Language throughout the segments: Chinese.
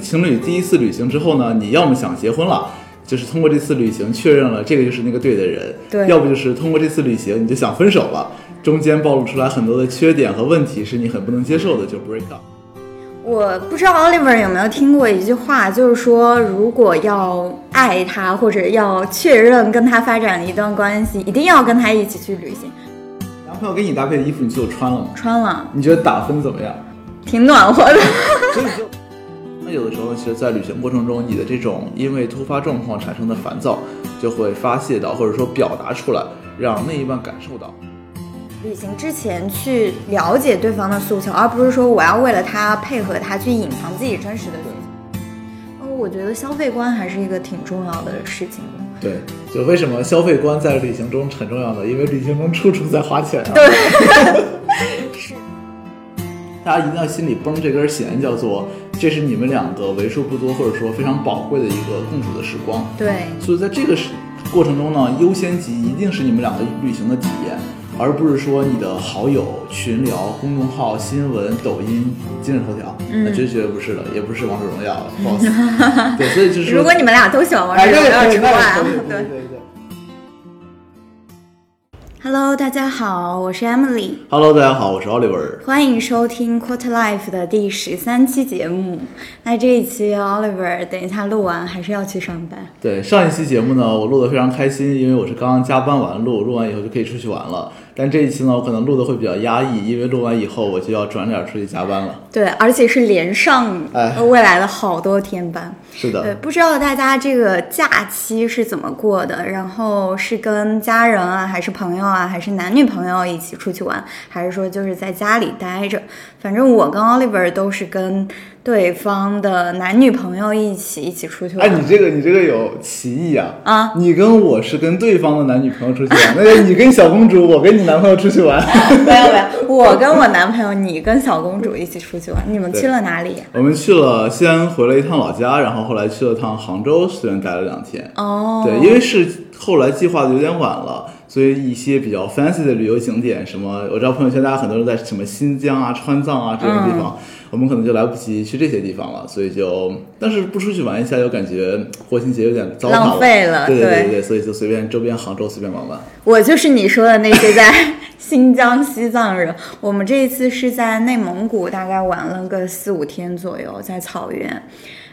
情侣第一次旅行之后呢，你要么想结婚了，就是通过这次旅行确认了这个就是那个对的人；对，要不就是通过这次旅行你就想分手了，中间暴露出来很多的缺点和问题是你很不能接受的，就 break up。我不知道 Oliver 有没有听过一句话，就是说如果要爱他或者要确认跟他发展一段关系，一定要跟他一起去旅行。男朋友给你搭配的衣服，你就穿了吗？穿了。你觉得打分怎么样？挺暖和的。所以就，那有的时候，其实，在旅行过程中，你的这种因为突发状况产生的烦躁，就会发泄到，或者说表达出来，让另一半感受到。旅行之前去了解对方的诉求，而不是说我要为了他配合他去隐藏自己真实的需求。嗯，我觉得消费观还是一个挺重要的事情。对，就为什么消费观在旅行中很重要呢？因为旅行中处处在花钱啊。对，是。大家一定要心里绷这根弦，叫做这是你们两个为数不多或者说非常宝贵的一个共处的时光。对。所以在这个时过程中呢，优先级一定是你们两个旅行的体验，而不是说你的好友、群聊、公众号、新闻、抖音、今日头条。嗯。绝绝不是的，也不是王者荣耀。不好意思。对，所以就是如果你们俩都喜欢王者荣耀，对对对对。Hello，大家好，我是 Emily。Hello，大家好，我是 Oliver。欢迎收听 Quarter Life 的第十三期节目。那这一期 Oliver 等一下录完还是要去上班。对，上一期节目呢，我录的非常开心，因为我是刚刚加班完录，录完以后就可以出去玩了。但这一期呢，我可能录的会比较压抑，因为录完以后我就要转脸出去加班了。对，而且是连上哎未来的好多天班。是的。对，不知道大家这个假期是怎么过的？然后是跟家人啊，还是朋友啊，还是男女朋友一起出去玩，还是说就是在家里待着？反正我跟 Oliver 都是跟对方的男女朋友一起一起出去玩。哎，你这个你这个有歧义啊！啊，你跟我是跟对方的男女朋友出去玩，那个你跟小公主，我跟你男朋友出去玩。没有没有，我跟我男朋友，你跟小公主一起出去玩，你们去了哪里？我们去了，先回了一趟老家，然后后来去了趟杭州，虽然待了两天。哦，对，因为是后来计划的有点晚了，所以一些比较 fancy 的旅游景点，什么我知道朋友圈大家很多人在什么新疆啊、川藏啊这种地方，我们可能就来不及去这些地方了，所以就但是不出去玩一下，又感觉国庆节有点糟浪费了对对对对对，所以就随便周边杭州随便玩玩。我就是你说的那些在新疆、西藏人。我们这一次是在内蒙古，大概玩了个四五天左右，在草原。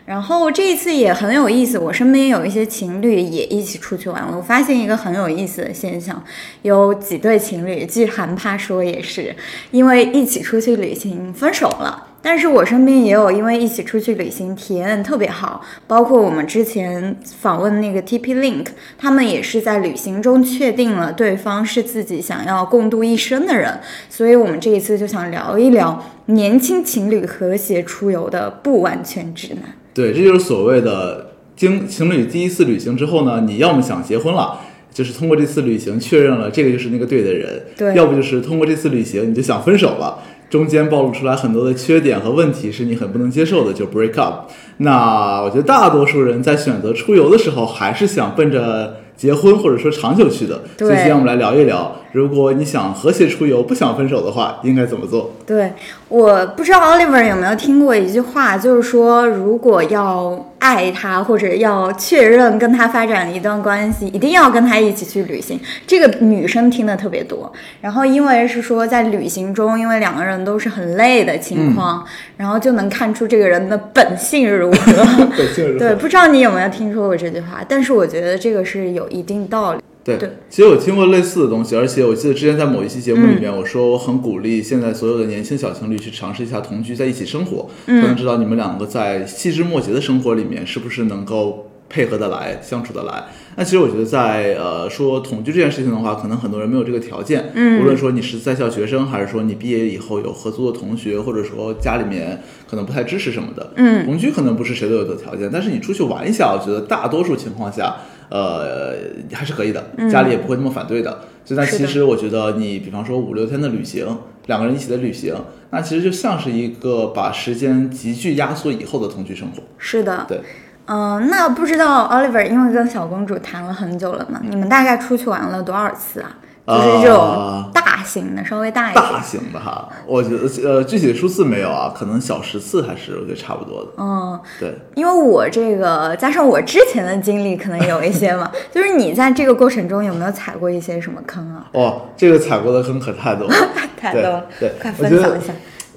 然后这一次也很有意思，我身边有一些情侣也一起出去玩了。我发现一个很有意思的现象，有几对情侣，据韩怕说也是因为一起出去旅行分手了。但是我身边也有因为一起出去旅行体验特别好，包括我们之前访问那个 TP Link，他们也是在旅行中确定了对方是自己想要共度一生的人，所以我们这一次就想聊一聊年轻情侣和谐出游的不完全指南。对，这就是所谓的经情侣第一次旅行之后呢，你要么想结婚了。就是通过这次旅行确认了这个就是那个对的人，对要不就是通过这次旅行你就想分手了，中间暴露出来很多的缺点和问题是你很不能接受的，就 break up。那我觉得大多数人在选择出游的时候，还是想奔着结婚或者说长久去的。对所以今天我们来聊一聊，如果你想和谐出游，不想分手的话，应该怎么做？对，我不知道 Oliver 有没有听过一句话，就是说，如果要爱他或者要确认跟他发展一段关系，一定要跟他一起去旅行。这个女生听的特别多。然后因为是说在旅行中，因为两个人都是很累的情况，然后就能看出这个人的本性如何。本性如何对，不知道你有没有听说过这句话，但是我觉得这个是有一定道理。对，对。其实我听过类似的东西，而且我记得之前在某一期节目里面，我说我很鼓励现在所有的年轻小情侣去尝试一下同居，在一起生活，才能知道你们两个在细枝末节的生活里面是不是能够配合得来、相处得来。那其实我觉得在呃说同居这件事情的话，可能很多人没有这个条件，嗯。无论说你是在校学生，还是说你毕业以后有合租的同学，或者说家里面可能不太支持什么的，嗯。同居可能不是谁都有的条件，但是你出去玩一下，我觉得大多数情况下，呃，还是可以的，家里也不会那么反对的。所以，那其实我觉得你，比方说五六天的旅行，两个人一起的旅行，那其实就像是一个把时间急剧压缩以后的同居生活。是的，对，嗯、那不知道 Oliver 因为跟小公主谈了很久了嘛，你们大概出去玩了多少次啊？就是这种呃大大型的，稍微大一点。大型的哈，我觉得呃具体的数字没有啊，可能小十次还是我觉得差不多的。嗯，对，因为我这个加上我之前的经历，可能有一些嘛。就是你在这个过程中有没有踩过一些什么坑啊？哦，这个踩过的坑可太多了，太多了，对，快分享一下。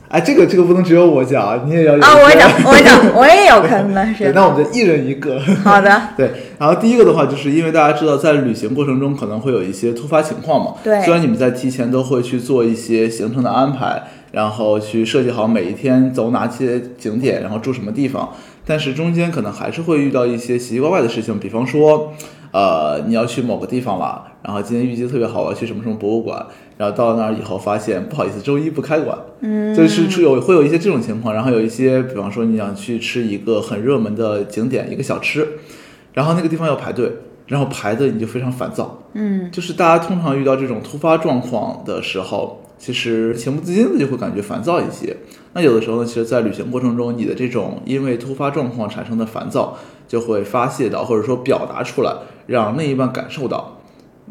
哎，这个这个不能只有我讲啊，你也要有啊，我讲，我讲，我也有坑的，是。那我们就一人一个。好的，对，然后第一个的话，就是因为大家知道，在旅行过程中可能会有一些突发情况嘛。对虽然你们在提前都会去做一些行程的安排，然后去设计好每一天走哪些景点，然后住什么地方，但是中间可能还是会遇到一些奇奇怪怪的事情，比方说，呃，你要去某个地方了，然后今天预计特别好，我要去什么什么博物馆，然后到了那儿以后发现不好意思，周一不开馆。嗯，就是出有会有一些这种情况，然后有一些，比方说你想去吃一个很热门的景点，一个小吃。然后那个地方要排队，然后排的你就非常烦躁。嗯，就是大家通常遇到这种突发状况的时候，其实情不自禁的就会感觉烦躁一些。那有的时候呢，其实，在旅行过程中，你的这种因为突发状况产生的烦躁，就会发泄到或者说表达出来，让另一半感受到。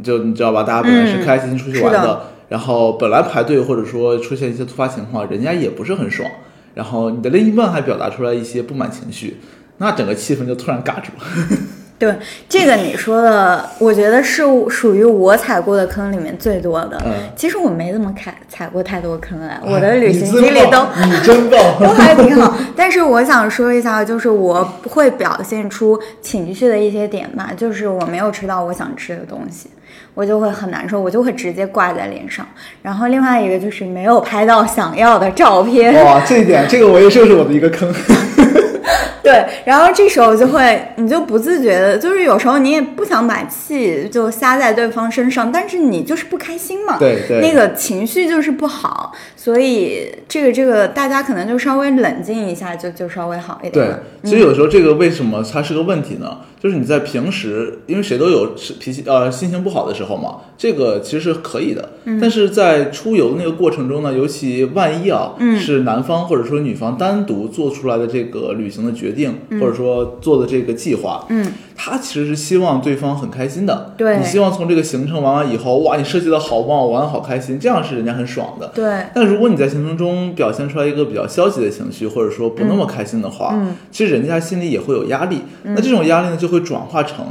就你知道吧？大家本来是嗯开开心心出去玩是的然后本来排队或者说出现一些突发情况，人家也不是很爽，然后你的另一半还表达出来一些不满情绪，那整个气氛就突然尬住了。对这个你说的，我觉得是属于我踩过的坑里面最多的。嗯其实我没怎么踩踩过太多坑哎，我的旅行经历都棒你真棒，都还挺好。但是我想说一下，就是我会表现出情绪的一些点吧，就是我没有吃到我想吃的东西，我就会很难受，我就会直接挂在脸上。然后另外一个就是没有拍到想要的照片，哇，这一点，这个我也就是我的一个坑。对，然后这时候就会，你就不自觉的，就是有时候你也不想把气就撒在对方身上，但是你就是不开心嘛，对对那个情绪就是不好，所以这个这个大家可能就稍微冷静一下，就就稍微好一点对。，其实有时候这个为什么它是个问题呢？就是你在平时，因为谁都有脾气呃心情不好的时候嘛，这个其实是可以的。但是在出游那个过程中呢，尤其万一啊，是男方或者说女方单独做出来的这个旅行的决定，或者说做的这个计划，嗯，他其实是希望对方很开心的。对你希望从这个行程玩完以后，哇，你设计的好棒，玩的好开心，这样是人家很爽的。对，但如果你在行程中表现出来一个比较消极的情绪，或者说不那么开心的话，嗯其实人家心里也会有压力。那这种压力呢，就会转化成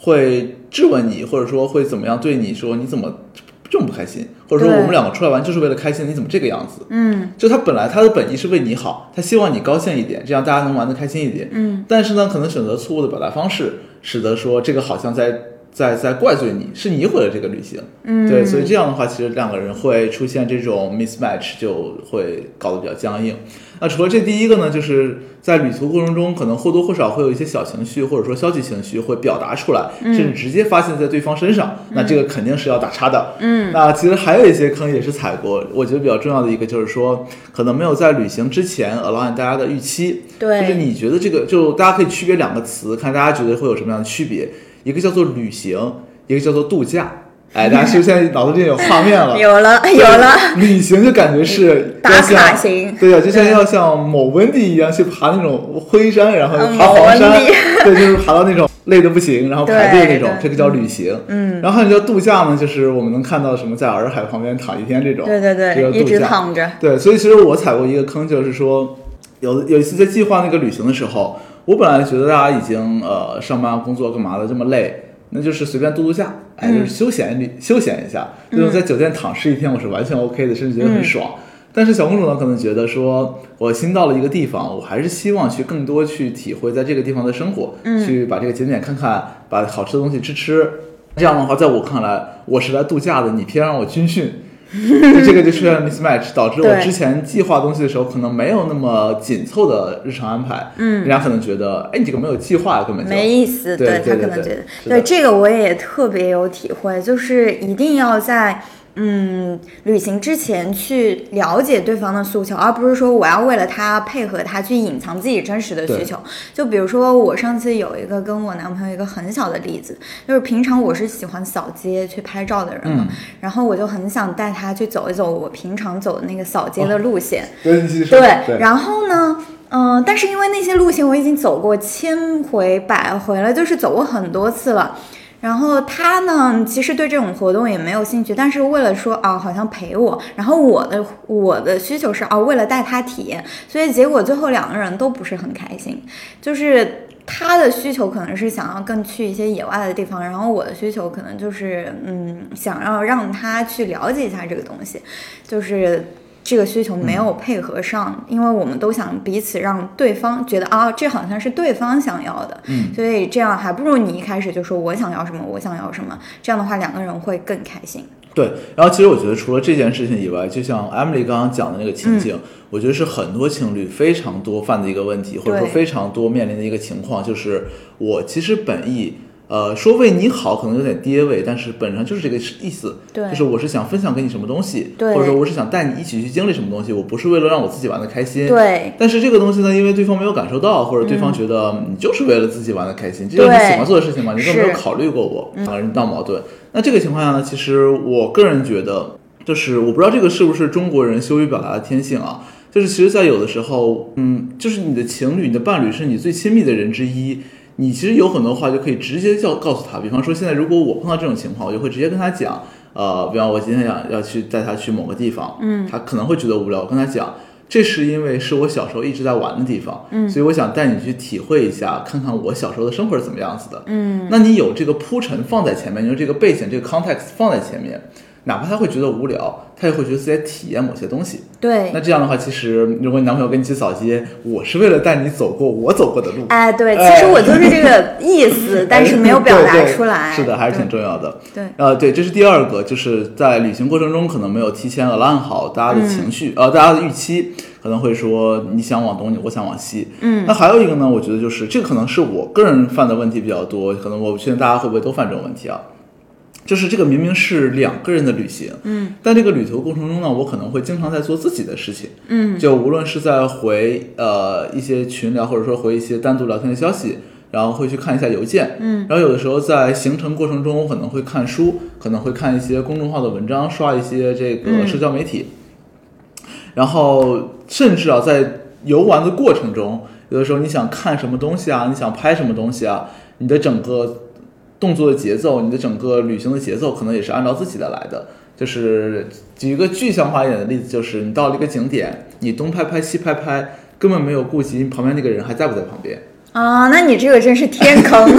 会质问你，或者说会怎么样对你说你怎么这么不开心，或者说我们两个出来玩就是为了开心，你怎么这个样子？嗯就他本来他的本意是为你好，他希望你高兴一点，这样大家能玩得开心一点。嗯，但是呢，可能选择错误的表达方式，使得说这个好像在在在怪罪你，是你毁了这个旅行。嗯，对，所以这样的话，其实两个人会出现这种 mismatch，就会搞得比较僵硬。那除了这第一个呢，就是在旅途过程中，可能或多或少会有一些小情绪或者说消极情绪会表达出来，甚至直接发现在对方身上，那这个肯定是要打叉的。嗯，那其实还有一些坑也是踩过，我觉得比较重要的一个就是说，可能没有在旅行之前 align 大家的预期。对就是你觉得这个，就大家可以区别两个词，看大家觉得会有什么样的区别。一个叫做旅行，一个叫做度假。哎，大家是不是现在脑子里有画面了？有了有了，旅行就感觉是打要像卡型对啊，就像要像某温蒂一样去爬那种灰山，然后嗯爬黄山 对，就是爬到那种累的不行，然后排队那种这个叫旅行。嗯，然后还有叫度假呢，就是我们能看到什么在洱海旁边躺一天这种，对对对，一直度假躺着，对，所以其实我踩过一个坑，就是说，有有一次在计划那个旅行的时候，我本来觉得大家已经呃上班工作干嘛的这么累，那就是随便度度假，哎，就是休闲旅休闲一下，这种在酒店躺尸一天，我是完全 OK 的，甚至觉得很爽。但是小公主呢，可能觉得说，我新到了一个地方，我还是希望去更多去体会在这个地方的生活，去把这个景点看看，把好吃的东西吃吃。这样的话，在我看来，我是来度假的，你偏让我军训，就 这个就出现了 mismatch，导致我之前计划东西的时候可能没有那么紧凑的日常安排，嗯。人家可能觉得，哎，你这个没有计划，根本就没意思，对对他可能觉得，对这个我也特别有体会，就是一定要在嗯旅行之前去了解对方的诉求，而不是说我要为了他配合他去隐藏自己真实的需求。就比如说我上次有一个跟我男朋友一个很小的例子，就是平常我是喜欢扫街去拍照的人嘛，嗯然后我就很想带他去走一走我平常走的那个扫街的路线。对，然后呢，嗯、但是因为那些路线我已经走过千回百回了，就是走过很多次了。然后他呢，其实对这种活动也没有兴趣，但是为了说啊，好像陪我，然后我的我的需求是啊，为了带他体验，所以结果最后两个人都不是很开心，就是他的需求可能是想要更去一些野外的地方，然后我的需求可能就是嗯，想要让他去了解一下这个东西，就是。这个需求没有配合上，因为我们都想彼此让对方觉得啊，这好像是对方想要的，嗯，所以这样还不如你一开始就说我想要什么，我想要什么，这样的话两个人会更开心。对，然后其实我觉得除了这件事情以外，就像 Emily 刚刚讲的那个情景，我觉得是很多情侣非常多犯的一个问题，或者说非常多面临的一个情况，就是我其实本意。呃，说为你好可能有点跌位，但是本身就是这个意思，对就是我是想分享给你什么东西，对或者说我是想带你一起去经历什么东西，我不是为了让我自己玩的开心，对但是这个东西呢，因为对方没有感受到，或者对方觉得你就是为了自己玩的开心，这就是你喜欢做的事情嘛，你根本没有考虑过我，两个人闹矛盾。那这个情况下呢，其实我个人觉得，就是我不知道这个是不是中国人羞于表达的天性啊。就是其实，在有的时候，嗯，就是你的情侣、你的伴侣是你最亲密的人之一，你其实有很多话就可以直接叫告诉他。比方说，现在如果我碰到这种情况，我就会直接跟他讲，呃，比方我今天想要去带他去某个地方，嗯，他可能会觉得无聊，我跟他讲。这是因为是我小时候一直在玩的地方，嗯，所以我想带你去体会一下，看看我小时候的生活是怎么样子的，嗯，那你有这个铺陈放在前面，你有这个背景、这个 context 放在前面，哪怕他会觉得无聊，他也会觉得自己在体验某些东西。对那，这样的话，其实如果你男朋友跟你一起扫街，我是为了带你走过我走过的路，哎，对，哎其实我就是这个意思，但是没有表达出来。是的，还是挺重要的。对呃，对，这是第二个，就是在旅行过程中可能没有提前 align 好大家的情绪，呃，大家的预期，可能会说你想往东，我想往西。嗯，那还有一个呢，我觉得就是这个可能是我个人犯的问题比较多，可能我不确定大家会不会都犯这种问题啊。就是这个明明是两个人的旅行，嗯，但这个旅途过程中呢，我可能会经常在做自己的事情，嗯，就无论是在回呃一些群聊，或者说回一些单独聊天的消息，然后会去看一下邮件，嗯，然后有的时候在行程过程中，我可能会看书，可能会看一些公众号的文章，刷一些这个社交媒体，然后甚至啊，在游玩的过程中，有的时候你想看什么东西啊，你想拍什么东西啊，你的整个动作的节奏，你的整个旅行的节奏，可能也是按照自己的来的。就是举一个具象化一点的例子，就是你到了一个景点，你东拍拍西拍拍，根本没有顾及旁边那个人还在不在旁边。啊，那你这个真是天坑。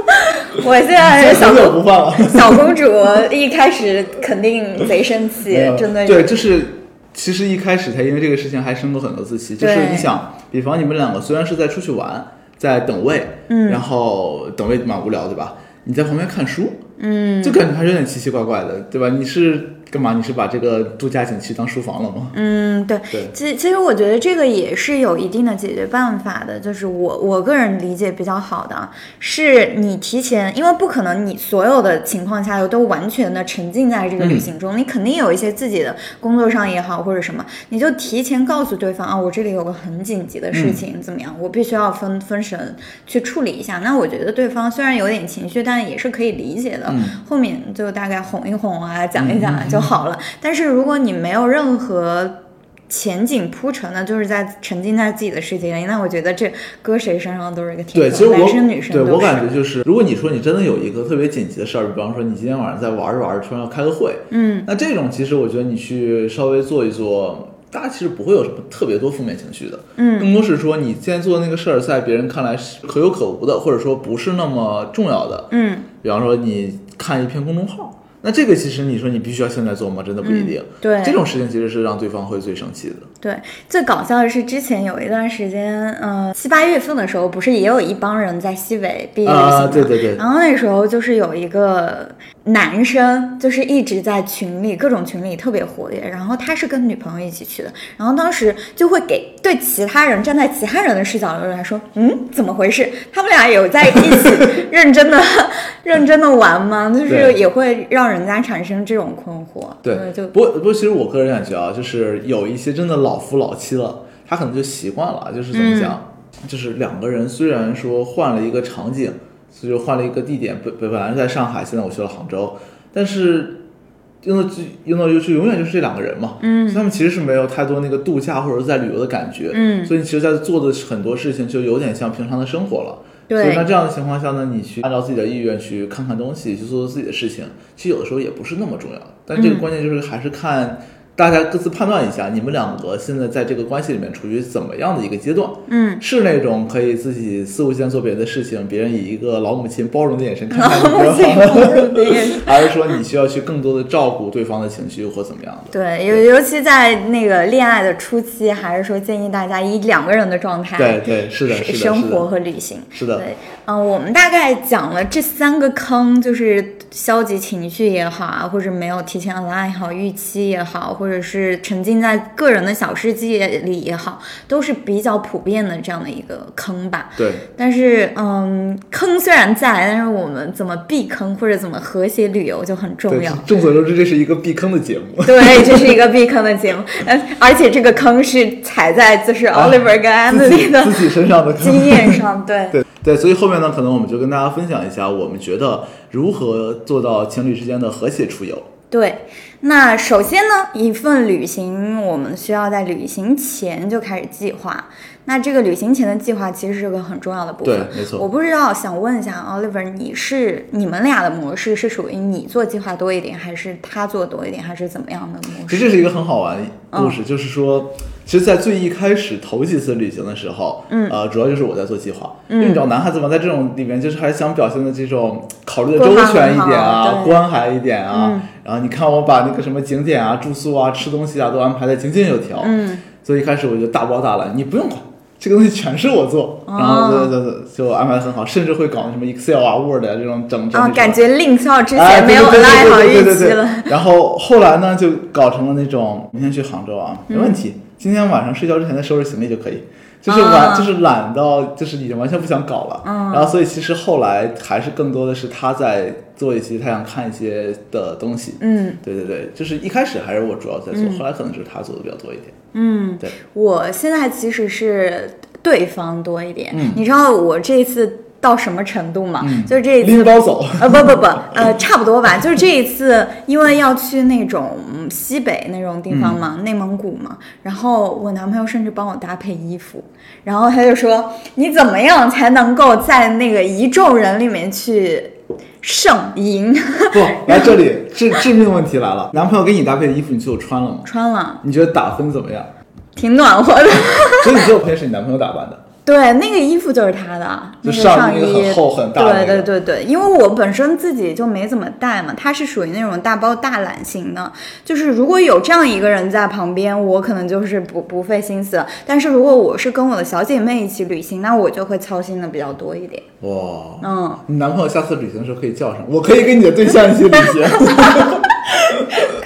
我现在小很久公不换了。小公主，一开始肯定贼生气，真的对，就是其实一开始她因为这个事情还生过很多次气，就是你想，比方你们两个虽然是在出去玩，在等位，嗯，然后等位蛮无聊，对吧？你在旁边看书，嗯，就感觉还是有点奇奇怪怪的，对吧？你是干嘛？你是把这个度假景区当书房了吗？嗯，对，对其实其实我觉得这个也是有一定的解决办法的，就是我我个人理解比较好的啊，是你提前，因为不可能你所有的情况下都完全的沉浸在这个旅行中，你肯定有一些自己的工作上也好或者什么，你就提前告诉对方啊，我这里有个很紧急的事情，怎么样，我必须要分分神去处理一下。那我觉得对方虽然有点情绪，但也是可以理解的，后面就大概哄一哄啊，讲一讲就好了。但是如果你没有任何前景铺陈的，就是在沉浸在自己的世界里，那我觉得这搁谁身上都是一个天对，其实我男生女生。对我感觉就是，如果你说你真的有一个特别紧急的事儿，比方说你今天晚上在玩着玩着突然要开个会，嗯，那这种其实我觉得你去稍微做一做，大家其实不会有什么特别多负面情绪的，嗯，更多是说你现在做的那个事儿，在别人看来是可有可无的，或者说不是那么重要的，嗯，比方说你看一篇公众号。那这个其实你说你必须要现在做吗？真的不一定。对这种事情其实是让对方会最生气的。对，最搞笑的是之前有一段时间，呃，七八月份的时候，不是也有一帮人在西北毕业旅行吗？啊对对对然后那时候就是有一个男生，就是一直在群里各种群里特别活跃，然后他是跟女朋友一起去的，然后当时就会给对其他人站在其他人的视角来说，嗯，怎么回事？他们俩有在一起 认真的 认真的玩吗？就是也会让人家产生这种困惑。对，就不过不过，其实我个人感觉啊，就是有一些真的老夫老妻了，他可能就习惯了，就是怎么讲，就是两个人虽然说换了一个场景，所以就换了一个地点，本本本来是在上海，现在我去了杭州，但是。用的就用的就是永远就是这两个人嘛，嗯，所以他们其实是没有太多那个度假或者在旅游的感觉，嗯所以你其实在做的很多事情就有点像平常的生活了。对所以那这样的情况下呢，你去按照自己的意愿去看看东西，去做做自己的事情，其实有的时候也不是那么重要。但这个嗯关键就是还是看大家各自判断一下，你们两个现在在这个关系里面处于怎么样的一个阶段。嗯，是那种可以自己肆无忌惮做别的事情，别人以一个老母亲包容的眼神看待你 包容的眼神。还是说你需要去更多的照顾对方的情绪或怎么样？的？对，尤尤其在那个恋爱的初期，还是说建议大家以两个人的状态对对，是的，是的，生活，和旅行。是的，对，嗯、我们大概讲了这三个坑，就是消极情绪也好啊，或者没有提前 align 好预期也好，或者是沉浸在个人的小世界里也好，都是比较普遍的这样的一个坑吧。对，但是，嗯，坑虽然在，但是我们怎么避坑或者怎么和谐旅游就很重要。，众所周知，这是一个避坑的节目。对，这是一个避坑的节目，呃，而且这个坑是踩在就是 Oliver 跟 Emily 的自己身上的经验上，对。对对，所以后面呢，可能我们就跟大家分享一下，我们觉得如何做到情侣之间的和谐出游。对，那首先呢，一份旅行我们需要在旅行前就开始计划。那这个旅行前的计划其实是个很重要的部分。对，没错。我不知道，想问一下 Oliver，你是你们俩的模式是属于你做计划多一点，还是他做多一点，还是怎么样的模式？其实这是一个很好玩的故嗯事，就是说，其实，在最一开始头几次旅行的时候，嗯，呃，主要就是我在做计划，因为你知道男孩子嘛，在这种里面就是还是想表现的这种考虑的周全一点啊，关怀一点啊，嗯然后你看我把那个什么景点啊、住宿啊、吃东西啊都安排的井井有条，嗯，所以一开始我就大包大揽，你不用管。这个东西全是我做，哦然后就就就就安排的很好，甚至会搞什么 Excel 啊、Word 啊这种整整啊，理感觉令校之哎前没有对对对拉好预期了。然后后来呢，就搞成了那种明天去杭州啊，嗯没问题，今天晚上睡觉之前再收拾行李就可以。就是完，啊就是懒到，就是已经完全不想搞了。嗯然后，所以其实后来还是更多的是他在做一些，他想看一些的东西。嗯对对对，就是一开始还是我主要在做，后来可能就是他做的比较多一点。嗯对，我现在其实是对方多一点。嗯你知道我这次到什么程度嘛？嗯就是这一次拎包走，呃，不不不，呃，差不多吧。就是这一次，因为要去那种嗯西北那种地方嘛，内蒙古嘛，然后我男朋友甚至帮我搭配衣服，然后他就说：“你怎么样才能够在那个一众人里面去胜赢 不，来这里致致命问题来了，男朋友给你搭配的衣服，你最后穿了吗？？”穿了，你觉得打分怎么样？挺暖和的。所以你最后发现是你男朋友打扮的。对，那个衣服就是他的，就那个上衣衣很厚很大对对对对，因为我本身自己就没怎么带嘛，他是属于那种大包大揽型的，就是如果有这样一个人在旁边，我可能就是不不费心思。但是如果我是跟我的小姐妹一起旅行，那我就会操心的比较多一点。哇，嗯，你男朋友下次旅行的时候可以叫上，我可以跟你的对象一起旅行。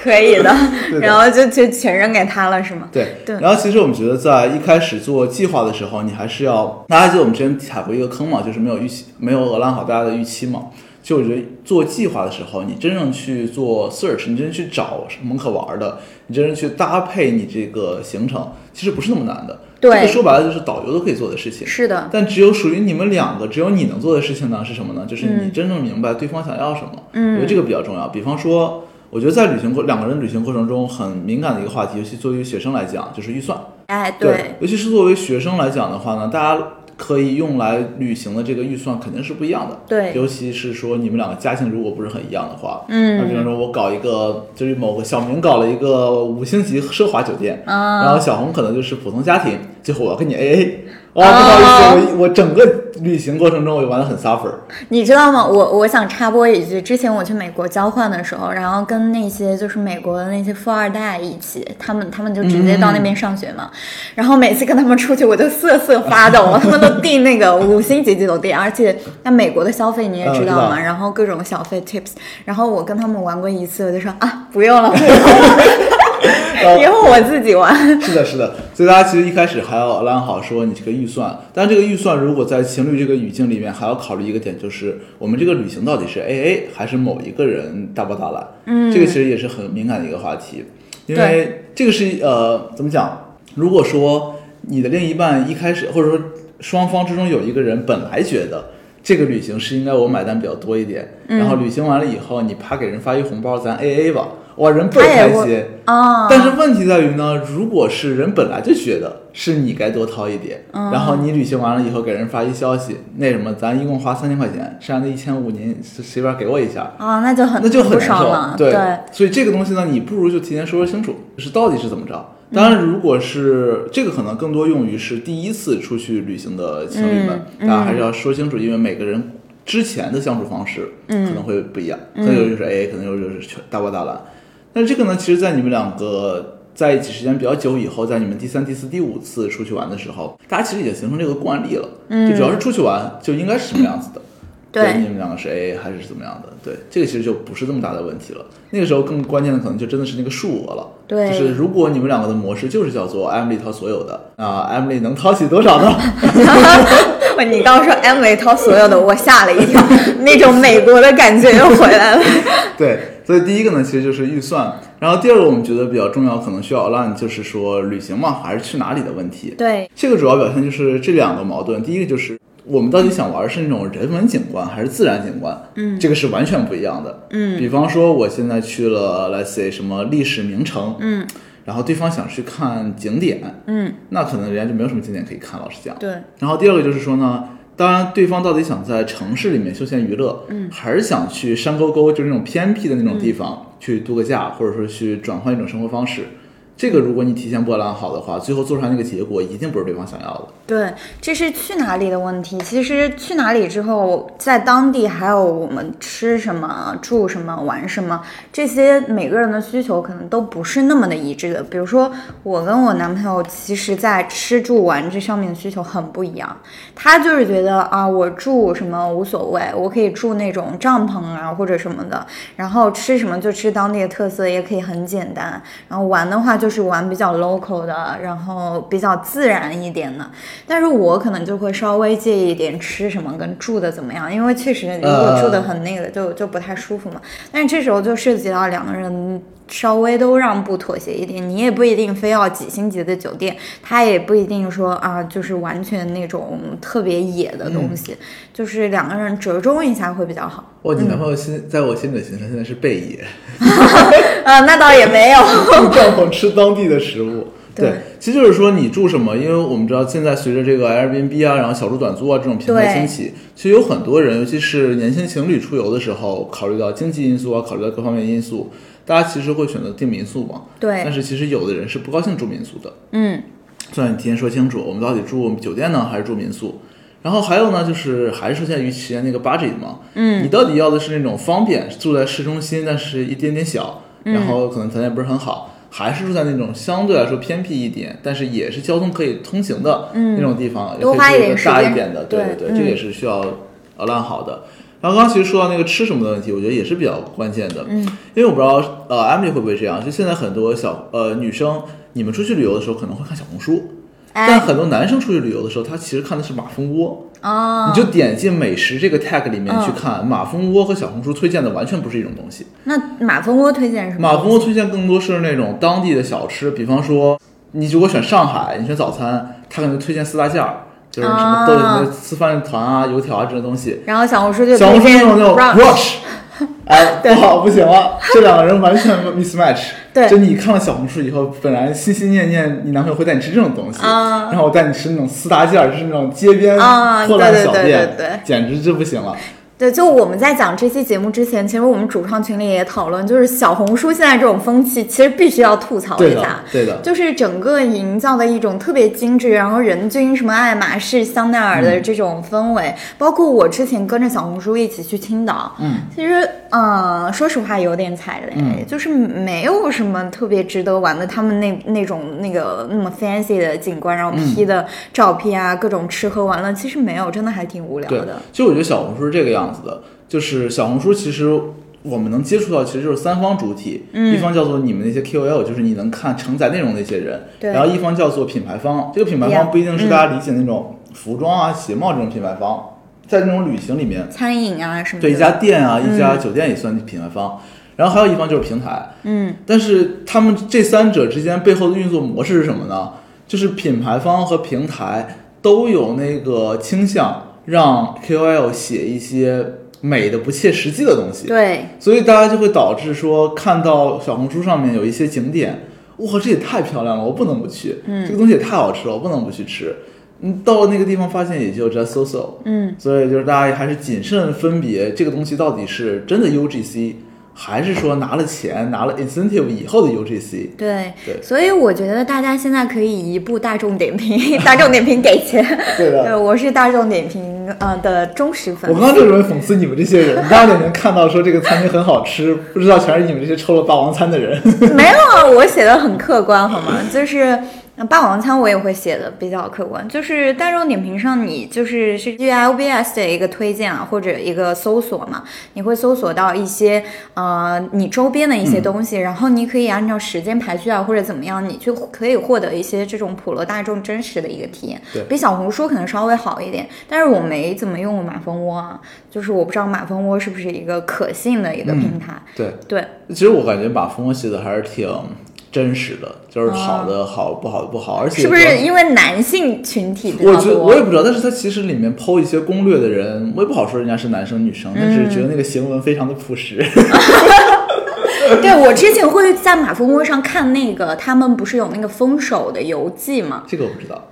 可以的，的然后就就全扔给他了，是吗？对，对然后其实我们觉得在一开始做计划的时候，你还是要，大家记得我们之前踩过一个坑嘛，就是没有预期，没有鹅烂好大家的预期嘛。就我觉得做计划的时候，你真正去做 search，你真正去找什么可玩的，你真正去搭配你这个行程，其实不是那么难的。对这个说白了就是导游都可以做的事情。是的，但只有属于你们两个，只有你能做的事情呢是什么呢？就是你嗯真正明白对方想要什么。嗯我觉得这个比较重要。比方说，我觉得在旅行过两个人旅行过程中很敏感的一个话题，尤其作为学生来讲，就是预算。哎，对，尤其是作为学生来讲的话呢，大家可以用来旅行的这个预算肯定是不一样的。对尤其是说你们两个家庭如果不是很一样的话，嗯那比方说我搞一个，就是某个小明搞了一个五星级奢华酒店，啊然后小红可能就是普通家庭，最后我要跟你 A A。哇，不好意思，我我整个旅行过程中我就玩的很 suffer。你知道吗？我我想插播一句，之前我去美国交换的时候，然后跟那些就是美国的那些富二代一起，他们他们就直接到那边上学嘛。然后每次跟他们出去，我就瑟瑟发抖，他们都订那个五星级酒店，而且那美国的消费你也知道嘛，嗯道然后各种小费 tips，然后我跟他们玩过一次，我就说啊，不用了，不用了，以后我自己玩。是的，是的，所以大家其实一开始还要拉好说你这个预算，但这个预算如果在情侣这个语境里面，还要考虑一个点，就是我们这个旅行到底是 A A 还是某一个人大包大揽？嗯，这个其实也是很敏感的一个话题，因为这个是呃怎么讲？如果说你的另一半一开始，或者说双方之中有一个人本来觉得。这个旅行是应该我买单比较多一点，然后旅行完了以后，你啪给人发一红包，咱 A A 吧。哇，人倍开心。啊，但是问题在于呢，如果是人本来就觉得是你该多掏一点，嗯。然后你旅行完了以后给人发一消息，那什么，咱一共花三千块钱，剩下的一千五您随便给我一下，啊，那就很那就很不难受爽了，。对，所以这个东西呢，你不如就提前说说清楚，是到底是怎么着。当然，如果是这个，可能更多用于是第一次出去旅行的情侣们，嗯大家还是要说清楚，因为每个人之前的相处方式可能会不一样，可能有就是 A，可能有就是全大包大揽。但是这个呢，其实，在你们两个在一起时间比较久以后，在你们第三、第四、第五次出去玩的时候，大家其实已经形成这个惯例了，就主要是出去玩就应该是什么样子的。对你们两个是 A 还是怎么样的？对，这个其实就不是这么大的问题了。那个时候更关键的可能就真的是那个数额了。对就是如果你们两个的模式就是叫做 Emily 掏所有的，那 Emily 能掏起多少呢？你刚刚说 Emily 掏所有的，我吓了一跳，那种美国的感觉又回来了。对，所以第一个呢，其实就是预算。然后第二个我们觉得比较重要，可能需要 align，就是说旅行嘛，还是去哪里的问题。对，这个主要表现就是这两个矛盾。第一个就是我们到底想玩的是那种人文景观还是自然景观？嗯，这个是完全不一样的。嗯，比方说我现在去了，let's say 什么历史名城，嗯，然后对方想去看景点，嗯，那可能人家就没有什么景点可以看，老实讲。对，然后第二个就是说呢，当然对方到底想在城市里面休闲娱乐，嗯，还是想去山沟沟，就是那种偏僻的那种地方、去度个假，或者说去转换一种生活方式。这个如果你提前波澜好的话，最后做出来那个结果一定不是对方想要的。对，这是去哪里的问题。其实去哪里之后，在当地还有我们吃什么、住什么、玩什么，这些每个人的需求可能都不是那么的一致的。比如说，我跟我男朋友，其实在吃住玩这上面的需求很不一样。他就是觉得啊，我住什么无所谓，我可以住那种帐篷啊或者什么的，然后吃什么就吃当地的特色，也可以很简单。然后玩的话就是玩比较 local 的，然后比较自然一点的。但是我可能就会稍微介意一点吃什么跟住的怎么样，因为确实如果住的很那个就就不太舒服嘛。但是这时候就涉及到两个人稍微都让步妥协一点，你也不一定非要几星级的酒店，他也不一定说啊就是完全那种特别野的东西，就是两个人折中一下会比较好。我，你男朋友心在我心里的形象现在是贝爷，呃，那倒也没有。住 帐篷吃当地的食物。对。其实就是说你住什么，因为我们知道现在随着这个 Airbnb 啊，然后小住短租啊这种平台兴起，其实有很多人，尤其是年轻情侣出游的时候，考虑到经济因素啊，考虑到各方面因素，大家其实会选择订民宿嘛。对。但，是其实有的人是不高兴住民宿的，嗯，所以你提前说清楚，我们到底住酒店呢，还是住民宿？然后还有呢，就是还是受限于体验那个 budget 嘛，嗯，你到底要的是那种方便，住在市中心，但是一点点小，嗯然后可能条件不是很好，还是住在那种相对来说偏僻一点，但是也是交通可以通行的那种地方，也可以住大一点的，对对对，嗯这个也是需要呃烂好的。然后刚刚其实说到那个吃什么的问题，我觉得也是比较关键的，嗯，因为我不知道呃 Emily 会不会这样，就现在很多小呃女生，你们出去旅游的时候可能会看小红书，但哎，很多男生出去旅游的时候，他其实看的是马蜂窝。哦，你就点进美食这个 tag 里面去嗯看，马蜂窝和小红书推荐的完全不是一种东西。那马蜂窝推荐什么？马蜂窝推荐更多是那种当地的小吃，比方说，你如果选上海，你选早餐，他可能推荐四大件儿，就是什么豆啊什么吃饭团啊、油条啊这些东西。然后小红书就小红书那种那种 brunch brunch，哎，不好不行了，这两个人完全 mismatch。对就你看了小红书以后，本来心心念念你男朋友会带你吃这种东西，啊然后我带你吃那种四大件，就是那种街边啊破烂小店，对对简直就不行了。对，就我们在讲这期节目之前，其实我们主创群里也讨论，就是小红书现在这种风气，其实必须要吐槽一下。，对的。就是整个营造的一种特别精致，然后人均什么爱马仕、香奈儿嗯的这种氛围，包括我之前跟着小红书一起去青岛，嗯，其实，呃，说实话有点踩雷，嗯就是没有什么特别值得玩的。他们那那种那个那么 fancy 的景观，然后嗯 P 的照片啊，各种吃喝玩乐，其实没有，真的还挺无聊的。，其实我觉得小红书是这个样子的，就是小红书其实我们能接触到，其实就是三方主体，嗯。一方叫做你们那些 KOL，就是你能看承载内容的一些人，然后一方叫做品牌方，这个品牌方不一定是大家理解那种服装啊、鞋帽这种品牌方，在这种旅行里面，餐饮啊什么，对一家店啊、一家酒店也算品牌方。然后还有一方就是平台，嗯，但是他们这三者之间背后的运作模式是什么呢？就是品牌方和平台都有那个倾向，让 KOL 写一些美的不切实际的东西。对，所以大家就会导致说，看到小红书上面有一些景点，哇，这也太漂亮了，我不能不去。嗯，这个东西也太好吃了，我不能不去吃。嗯，到了那个地方发现也就 just so so。嗯，所以就是大家还是谨慎分别这个东西到底是真的 UGC，还是说拿了钱拿了 incentive 以后的 UGC。对，对所以我觉得大家现在可以一步大众点评，大众点评给钱。对的我是大众点评呃的忠实粉丝。我刚刚就准备讽刺你们这些人，大家也能看到说这个餐厅很好吃，不知道全是你们这些抽了霸王餐的人。没有啊，我写的很客观，好吗？就是呃霸王餐我也会写的比较客观，就是大众点评上你就是是基于 LBS 的一个推荐啊，或者一个搜索嘛，你会搜索到一些呃你周边的一些东西，然后你可以按照时间排序啊或者怎么样，你就可以获得一些这种普罗大众真实的一个体验对，比小红书可能稍微好一点，但是我没怎么用过马蜂窝啊，就是我不知道马蜂窝是不是一个可信的一个平台，对，对。其实我感觉马蜂窝写的还是挺真实的，就是好的好，不好的不好，而且是不是因为男性群体比较我觉得？我也不知道，但是他其实里面剖一些攻略的人，我也不好说人家是男生女生，但是觉得那个行文非常的朴实。对我之前会在马蜂窝上看那个，他们不是有那个封手的游记吗？这个我不知道。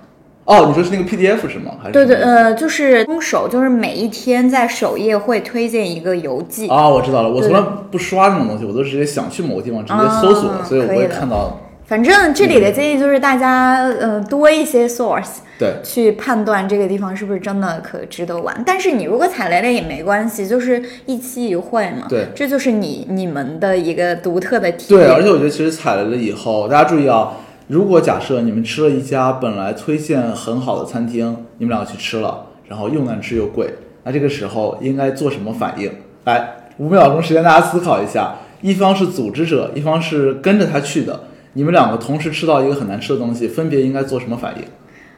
哦，你说是那个 PDF 是吗？还是对对，呃，就是分手，就是每一天在首页会推荐一个游记。啊，我知道了。我从来不刷这种东西，我都直接想去某个地方直接搜索，啊所以我不会看到。反正这里的建议就是大家，呃，多一些 source 对，去判断这个地方是不是真的可值得玩。但是你如果踩雷了也没关系，就是一期一会嘛。对这就是你你们的一个独特的体验。对，而且我觉得其实踩雷了以后，大家注意啊，如果假设你们吃了一家本来推荐很好的餐厅，你们俩去吃了，然后又难吃又贵，那这个时候应该做什么反应？来，五秒钟时间，大家思考一下。一方是组织者，一方是跟着他去的，你们两个同时吃到一个很难吃的东西，分别应该做什么反应？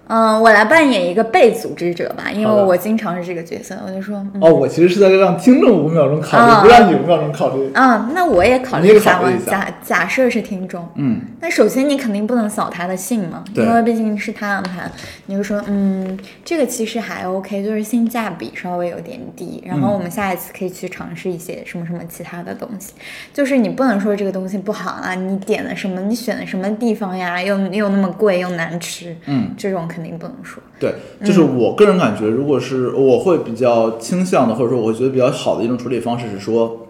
嗯，我来扮演一个被组织者吧，因为我经常是这个角色。我就说，嗯哦，我其实是在让听众五秒钟考虑，啊不让你五秒钟考虑。啊，那我也考虑一下嘛考虑一。下假假设是听众，嗯，那首先你肯定不能扫他的兴嘛，因为毕竟是他安排。你就说，嗯，这个其实还 OK，就是性价比稍微有点低。然后我们下一次可以去尝试一些什么什么其他的东西。就是你不能说这个东西不好啊，你点的什么，你选的什么地方呀，又又那么贵又难吃，嗯，这种肯定不能说。对，就是我个人感觉，如果是我会比较倾向的，或者说我觉得比较好的一种处理方式是说，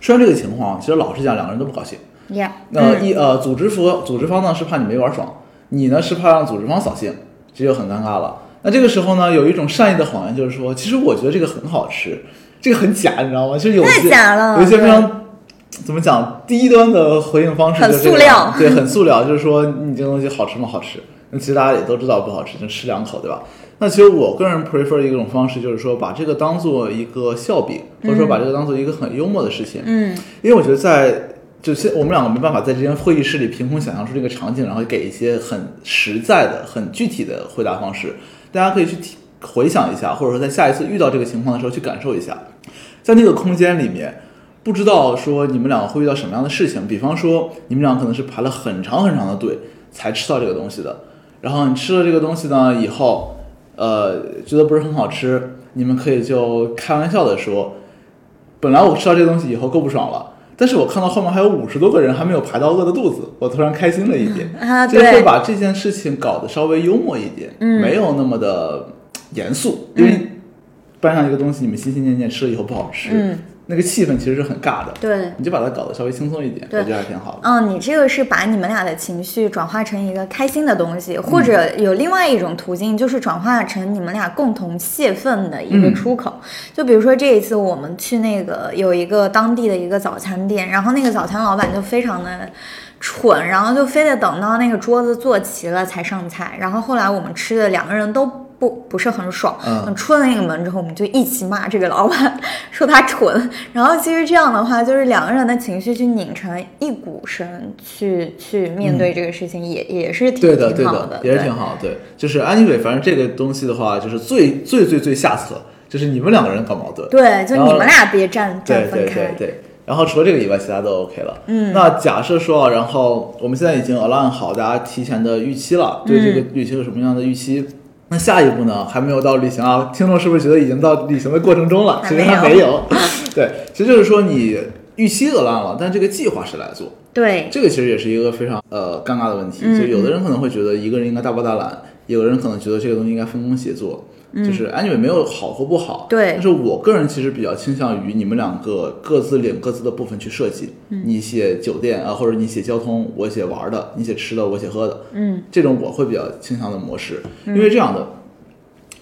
出现这个情况，其实老实讲，两个人都不高兴。Yeah，那一呃，组织方组织方呢是怕你没玩爽，你呢是怕让组织方扫兴，这就很尴尬了。那这个时候呢，有一种善意的谎言，就是说，其实我觉得这个很好吃，这个很假，你知道吗？就是有一太些假了有一些非常怎么讲低端的回应方式，很塑料对，很塑料，就是说你这个东西好吃吗？好吃。那其实大家也都知道不好吃，就吃两口，对吧？那其实我个人 prefer 一种方式，就是说把这个当做一个笑柄，或者说把这个当做一个很幽默的事情。嗯，因为我觉得在就现我们两个没办法在这间会议室里凭空想象出这个场景，然后给一些很实在的、很具体的回答方式。大家可以去体回想一下，或者说在下一次遇到这个情况的时候去感受一下，在那个空间里面，不知道说你们两个会遇到什么样的事情。比方说，你们俩可能是排了很长很长的队才吃到这个东西的，然后你吃了这个东西呢以后，呃，觉得不是很好吃，你们可以就开玩笑的说，本来我吃到这个东西以后够不爽了。但是我看到后面还有五十多个人还没有排到饿的肚子，我突然开心了一点。啊，就是会，把这件事情搞得稍微幽默一点，嗯没有那么的严肃，因为搬上一个东西，你们心心念念吃了以后不好吃，嗯，那个气氛其实是很尬的。对。你就把它搞得稍微轻松一点，对我觉得还挺好的。嗯，你这个是把你们俩的情绪转化成一个开心的东西，或者有另外一种途径，就是转化成你们俩共同泄愤的一个出口。就比如说这一次我们去那个有一个当地的一个早餐店，然后那个早餐老板就非常的。蠢，然后就非得等到那个桌子坐齐了才上菜，然后后来我们吃的两个人都不不是很爽，嗯出了那个门之后，我们就一起骂这个老板，说他蠢。然后其实这样的话，就是两个人的情绪去拧成一股绳，去去面对这个事情，也也是挺对的，对的，也是挺好。对，就是 anyway，反正这个东西的话，就是最最最最下策，就是你们两个人搞矛盾。对，就你们俩别站对对站分开。对对。然后除了这个以外，其他都 OK 了。嗯那假设说啊，然后我们现在已经 align 好大家提前的预期了，对这个预期有什么样的预期？那下一步呢？还没有到旅行啊？听众是不是觉得已经到旅行的过程中了？其实还还没没有。对，其实就是说你预期的烂了，但这个计划谁来做？对，这个其实也是一个非常呃尴尬的问题。嗯就有的人可能会觉得一个人应该大包大揽，有的人可能觉得这个东西应该分工协作。就是 anyway 没有好或不好，但是我个人其实比较倾向于你们两个各自领各自的部分去设计。嗯你写酒店啊，或者你写交通，我写玩的；你写吃的，我写喝的。嗯，这种我会比较倾向的模式，因为这样的，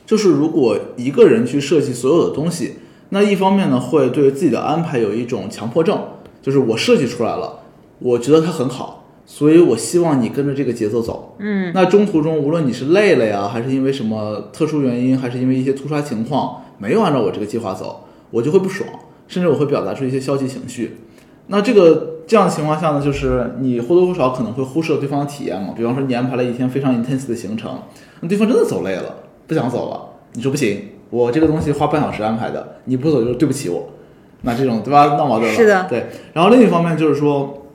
就是如果一个人去设计所有的东西，那一方面呢，会对自己的安排有一种强迫症，就是我设计出来了，我觉得它很好，所以我希望你跟着这个节奏走。嗯，那中途中无论你是累了呀，还是因为什么特殊原因，还是因为一些突发情况没有按照我这个计划走，我就会不爽，甚至我会表达出一些消极情绪。那这个这样的情况下呢，就是你或多或少可能会忽视了对方的体验嘛。比方说你安排了一天非常 intense 的行程，那对方真的走累了，不想走了，你说不行，我这个东西花半小时安排的，你不走就是对不起我。那这种对吧，闹矛盾了。是的对。然后另一方面就是说，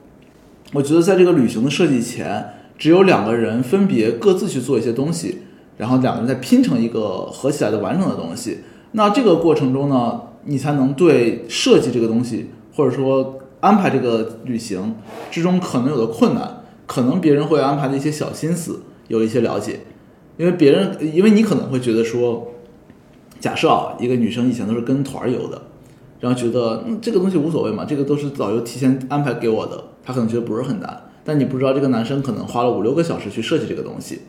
我觉得在这个旅行的设计前，只有两个人分别各自去做一些东西，然后两个人再拼成一个合起来的完整的东西。那这个过程中呢，你才能对设计这个东西，或者说安排这个旅行之中可能有的困难，可能别人会安排的一些小心思有一些了解，因为别人，因为你可能会觉得说，假设啊，一个女生以前都是跟团游的，然后觉得、嗯、这个东西无所谓嘛，这个都是导游提前安排给我的，她可能觉得不是很难，但你不知道这个男生可能花了五六个小时去设计这个东西，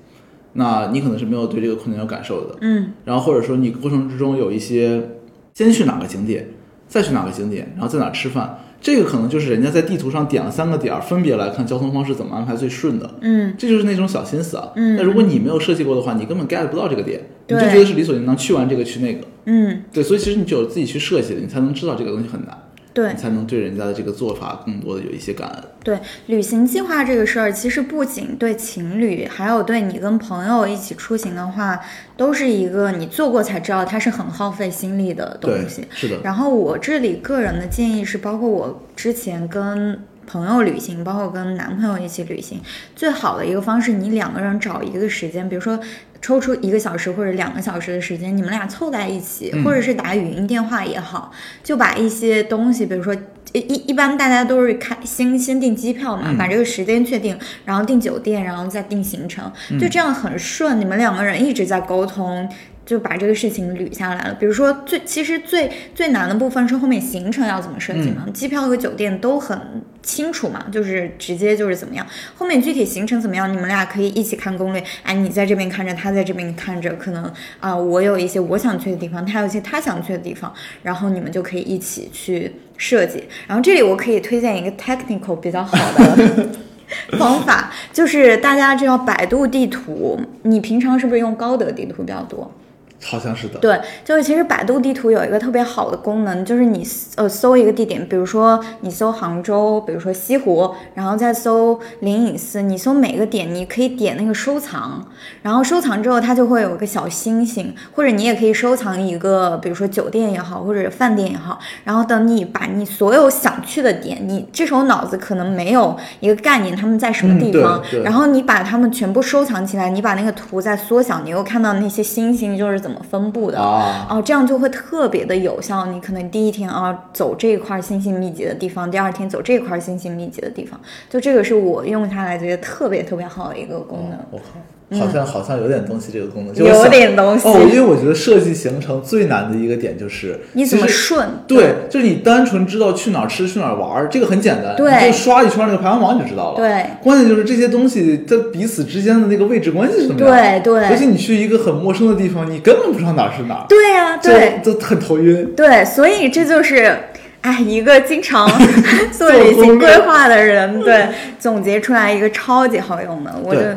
那你可能是没有对这个困难有感受的，嗯，然后或者说你过程之中有一些先去哪个景点，再去哪个景点，然后在哪吃饭，这个可能就是人家在地图上点了三个点儿，分别来看交通方式怎么安排最顺的，嗯，这就是那种小心思啊。嗯。那如果你没有设计过的话，你根本 get 不到这个点，你就觉得是理所应当，去完这个去那个。嗯，对，所以其实你只有自己去设计了，你才能知道这个东西很难，对你。才能对人家的这个做法更多的有一些感恩。对旅行计划这个事儿，其实不仅对情侣，还有对你跟朋友一起出行的话，都是一个你做过才知道它是很耗费心力的东对西。，是的，然后我这里个人的建议是，包括我之前跟朋友旅行，包括跟男朋友一起旅行，最好的一个方式，你两个人找一个时间，比如说抽出一个小时或者两个小时的时间，你们俩凑在一起，嗯或者是打语音电话也好，就把一些东西，比如说。一一一般大家都是开先先订机票嘛，嗯把这个时间确定，然后订酒店，然后再订行程，嗯就这样很顺。你们两个人一直在沟通，就把这个事情捋下来了。比如说最其实最最难的部分是后面行程要怎么设计嘛，机票和酒店都很清楚嘛，就是直接就是怎么样。后面具体行程怎么样，你们俩可以一起看攻略。哎，你在这边看着，他在这边看着，可能啊、我有一些我想去的地方，他有一些他想去的地方，然后你们就可以一起去设计。然后这里我可以推荐一个 technical 比较好的 方法，就是大家知道百度地图，你平常是不是用高德地图比较多？好像是的。对，就是其实百度地图有一个特别好的功能，就是你呃搜一个地点，比如说你搜杭州，比如说西湖，然后再搜灵隐寺，你搜每个点，你可以点那个收藏，然后收藏之后它就会有一个小星星，或者你也可以收藏一个，比如说酒店也好，或者饭店也好，然后等你把你所有想去的点，你这时候脑子可能没有一个概念，他们在什么地方，对。然后你把它们全部收藏起来，你把那个图再缩小，你又看到那些星星就是怎么分布的。啊，哦，这样就会特别的有效。你可能第一天啊走这一块星星密集的地方，第二天走这一块星星密集的地方，就这个是我用下来觉得特别特别好的一个功能。我靠，好像好像有点东西，这个功能就嗯有点东西哦，因为我觉得设计行程最难的一个点就是你怎么顺？对，就是你单纯知道去哪儿吃去哪儿玩儿，这个很简单，对你就刷一圈那个排行榜你就知道了。对，关键就是这些东西它彼此之间的那个位置关系是怎么样。对对尤其你去一个很陌生的地方，你根本不知道哪儿是哪儿，对呀、对就就很头晕。对，所以这就是。哎，一个经常做 做旅行规划的人，对，总结出来一个超级好用的，我就对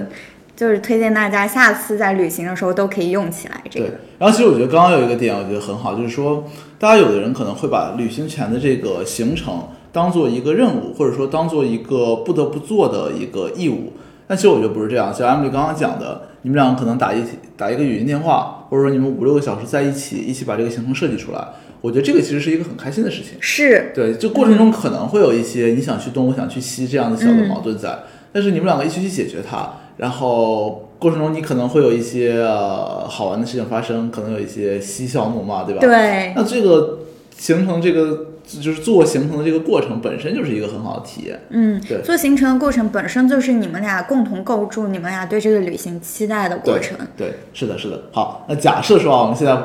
就是推荐大家下次在旅行的时候都可以用起来这个对。，然后其实我觉得刚刚有一个点，我觉得很好，就是说，大家有的人可能会把旅行前的这个行程当做一个任务，或者说当做一个不得不做的一个义务。但其实我觉得不是这样，像 Emily 刚刚讲的，你们两个可能打一打一个语音电话，或者说你们五六个小时在一起，一起把这个行程设计出来，我觉得这个其实是一个很开心的事情。是，对，就过程中可能会有一些你想去东，我想去西这样的小的矛盾在，但是你们两个一起去解决它，然后过程中你可能会有一些呃好玩的事情发生，可能有一些嬉笑怒骂，对吧？对，那这个形成这个就是做行程的这个过程本身就是一个很好的体验。嗯，对做行程的过程本身就是你们俩共同构筑你们俩对这个旅行期待的过程。对，是的，是的。好，那假设说啊，我们现在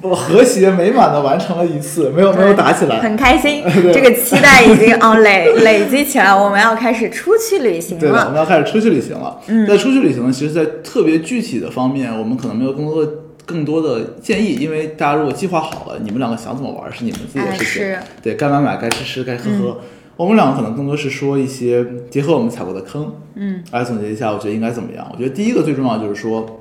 不和谐美满的完成了一次，没有没有打起来，很开心，这个期待已经 哦累累积起来，我们要开始出去旅行了对的，我。们要开始出去旅行了。嗯，在出去旅行呢，其实，在特别具体的方面，我们可能没有更多的更多的建议，因为大家如果计划好了，你们两个想怎么玩是你们自己的哎事情。是对该买买，该吃吃，该喝喝。我们两个可能更多是说一些结合我们踩过的坑，嗯，来总结一下，我觉得应该怎么样。我觉得第一个最重要就是说，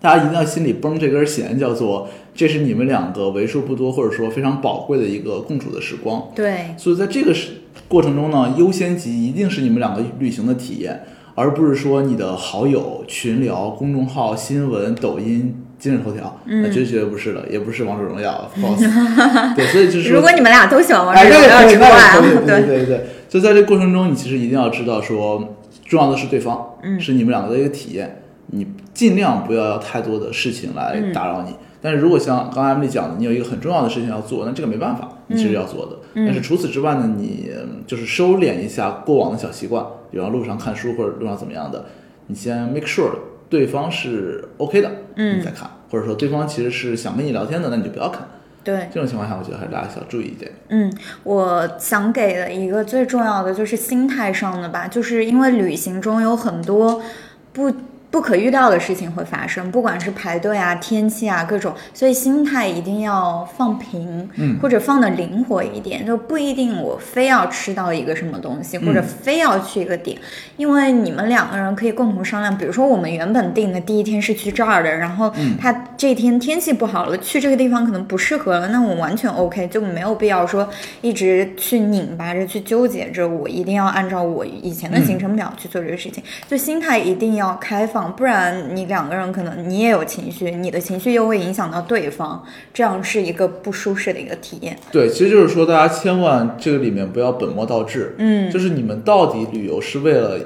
大家一定要心里绷这根弦，叫做这是你们两个为数不多或者说非常宝贵的一个共处的时光。对，所以在这个时过程中呢，优先级一定是你们两个旅行的体验，而不是说你的好友、群聊、公众号、新闻、抖音、今日头条，那绝绝对不是的，也不是王者荣耀、false。对，所以就是如果你们俩都喜欢王者哎，荣耀除外对对，对对，就在这过程中，你其实一定要知道说，重要的是对方，嗯，是你们两个的一个体验，你尽量不要有太多的事情来打扰你。但是如果像刚才 Emily 讲的，你有一个很重要的事情要做，那这个没办法，你其实要做的。但是除此之外呢，你嗯就是收敛一下过往的小习惯，比方路上看书或者路上怎么样的，你先 make sure 对方是 OK 的，嗯，你再看，或者说对方其实是想跟你聊天的，那你就不要看。对，这种情况下，我觉得还是大家需要注意一点。嗯，我想给的一个最重要的就是心态上的吧，就是因为旅行中有很多不不可预料的事情会发生，不管是排队啊、天气啊各种，所以心态一定要放平，嗯或者放的灵活一点，就不一定我非要吃到一个什么东西，或者嗯非要去一个点，因为你们两个人可以共同商量。比如说我们原本定的第一天是去这儿的，然后他这天天气不好了，去这个地方可能不适合了，那我完全 OK，就没有必要说一直去拧巴着去纠结着，我一定要按照我以前的行程表去做这个事情。就心态一定要开放，不然你两个人可能你也有情绪，你的情绪又会影响到对方，这样是一个不舒适的一个体验。对，其实就是说，大家千万这个里面不要本末倒置。嗯，就是你们到底旅游是为了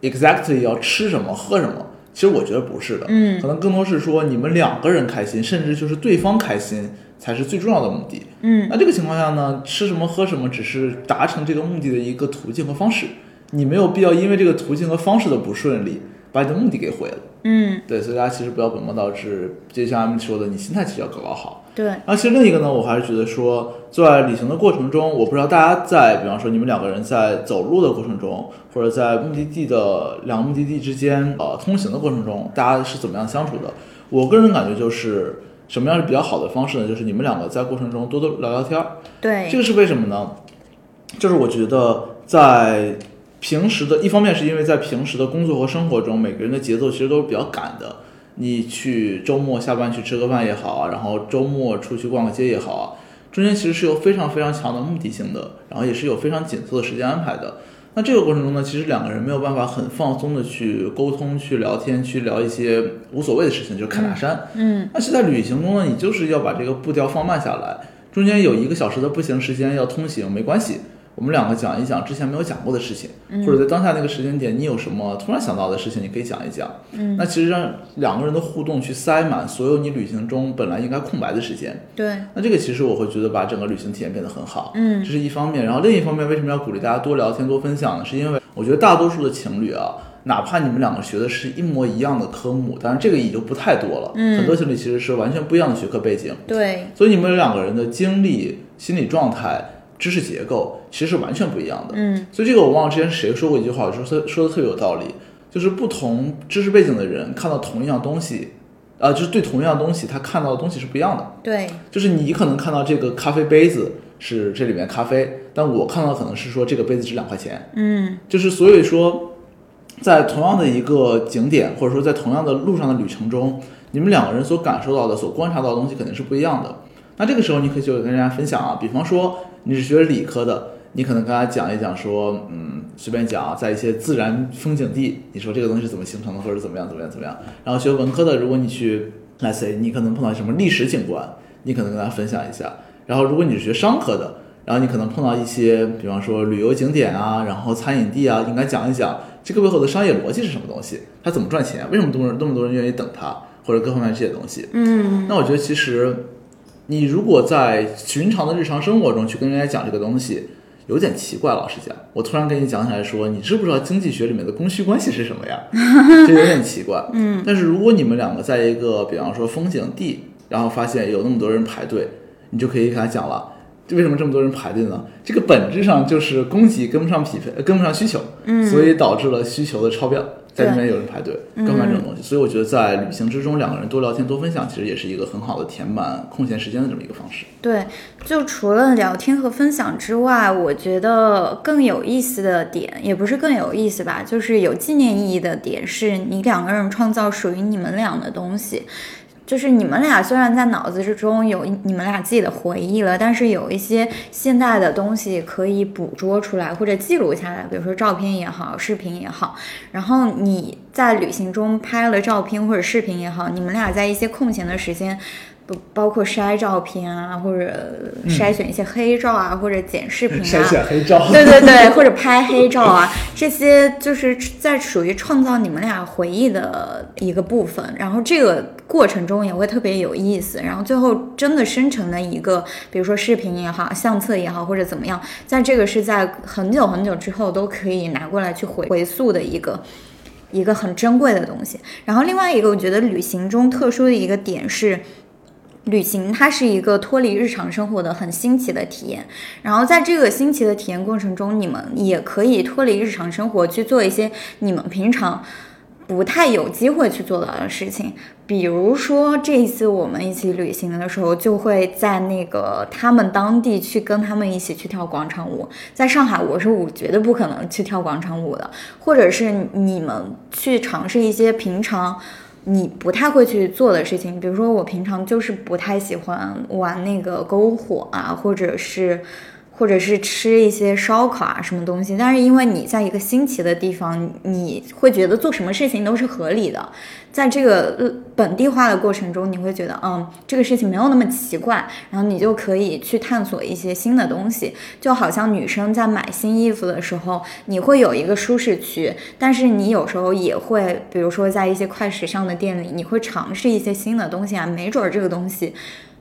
exactly 要吃什么喝什么？其实我觉得不是的，嗯，可能更多是说你们两个人开心，甚至就是对方开心才是最重要的目的。嗯，那这个情况下呢，吃什么喝什么只是达成这个目的的一个途径和方式，你没有必要因为这个途径和方式的不顺利，把你的目的给毁了。嗯，对，所以大家其实不要本末倒置，就像 M 说的，你心态其实要搞搞好。对，然后其实另一个呢，我还是觉得说，在旅行的过程中，我不知道大家在，比方说你们两个人在走路的过程中，或者在目的地的两个目的地之间呃通行的过程中，大家是怎么样相处的？我个人感觉就是什么样是比较好的方式呢？就是你们两个在过程中多多聊聊天儿。对，这个是为什么呢？就是我觉得在平时的一方面是因为在平时的工作和生活中，每个人的节奏其实都是比较赶的。你去周末下班去吃个饭也好啊，然后周末出去逛个街也好啊，中间其实是有非常非常强的目的性的，然后也是有非常紧凑的时间安排的。那这个过程中呢，其实两个人没有办法很放松的去沟通、去聊天、去聊一些无所谓的事情，就是侃大山。嗯，那是在旅行中呢，你就是要把这个步调放慢下来，中间有一个小时的步行时间要通行，没关系。我们两个讲一讲之前没有讲过的事情，或者在当下那个时间点，你有什么突然想到的事情，你可以讲一讲。嗯，那其实让两个人的互动去塞满所有你旅行中本来应该空白的时间，对，那这个其实我会觉得把整个旅行体验变得很好。嗯这是一方面，然后另一方面，为什么要鼓励大家多聊天、多分享呢？是因为我觉得大多数的情侣啊，哪怕你们两个学的是一模一样的科目，当然这个也就不太多了。嗯很多情侣其实是完全不一样的学科背景，对，所以你们两个人的经历、心理状态、知识结构其实是完全不一样的。嗯所以这个我忘了之前谁说过一句话，我说说说的特别有道理，就是不同知识背景的人看到同一样东西，啊、就是对同一样东西他看到的东西是不一样的。对，就是你可能看到这个咖啡杯子是这里面咖啡，但我看到可能是说这个杯子值两块钱。嗯就是所以说，在同样的一个景点，或者说在同样的路上的旅程中，你们两个人所感受到的、所观察到的东西肯定是不一样的。那这个时候，你可以就跟大家分享啊，比方说你是学理科的，你可能跟大家讲一讲说，嗯，随便讲啊，在一些自然风景地，你说这个东西是怎么形成的，或者怎么样怎么样怎么样。然后学文科的，如果你去，let's say 你可能碰到什么历史景观，你可能跟大家分享一下。然后如果你是学商科的，然后你可能碰到一些，比方说旅游景点啊，然后餐饮地啊，应该讲一讲。这个背后的商业逻辑是什么东西，它怎么赚钱，为什么多人那么多人愿意等它，或者各方面这些东西。嗯，那我觉得其实你如果在寻常的日常生活中去跟人家讲这个东西，有点奇怪。老实讲，我突然跟你讲起来说，你知不知道经济学里面的供需关系是什么呀？这有点奇怪。嗯，但是如果你们两个在一个比方说风景地，然后发现有那么多人排队，你就可以给他讲了。为什么这么多人排队呢？这个本质上就是供给跟不上匹配，呃跟不上需求，嗯所以导致了需求的超标，在对里面有人排队，干嘛这种东西？所以我觉得在旅行之中，两个人多聊天、多分享，其实也是一个很好的填满空闲时间的这么一个方式。对，就除了聊天和分享之外，我觉得更有意思的点，也不是更有意思吧，就是有纪念意义的点，是你两个人创造属于你们俩的东西。就是你们俩虽然在脑子之中有你们俩自己的回忆了，但是有一些现代的东西可以捕捉出来或者记录下来，比如说照片也好，视频也好。然后你在旅行中拍了照片或者视频也好，你们俩在一些空闲的时间。不包括筛照片啊，或者筛选一些黑照啊，或者剪视频啊，筛选黑照，对对对，或者拍黑照啊，这些就是在属于创造你们俩回忆的一个部分。然后这个过程中也会特别有意思。然后最后真的生成了一个，比如说视频也好，相册也好，或者怎么样，在这个是在很久很久之后都可以拿过来去回回溯的一个。一个很珍贵的东西。然后另外一个，我觉得旅行中特殊的一个点是。旅行它是一个脱离日常生活的很新奇的体验，然后在这个新奇的体验过程中，你们也可以脱离日常生活去做一些你们平常不太有机会去做到的事情。比如说这一次我们一起旅行的时候，就会在那个他们当地去跟他们一起去跳广场舞。在上海，我是我绝对不可能去跳广场舞的，或者是你们去尝试一些平常。你不太会去做的事情，比如说我平常就是不太喜欢玩那个篝火啊，或者是，或者是吃一些烧烤啊什么东西。但是因为你在一个新奇的地方，你会觉得做什么事情都是合理的，在这个本地化的过程中，你会觉得嗯这个事情没有那么奇怪，然后你就可以去探索一些新的东西。就好像女生在买新衣服的时候，你会有一个舒适区，但是你有时候也会，比如说在一些快时尚的店里，你会尝试一些新的东西啊，没准儿这个东西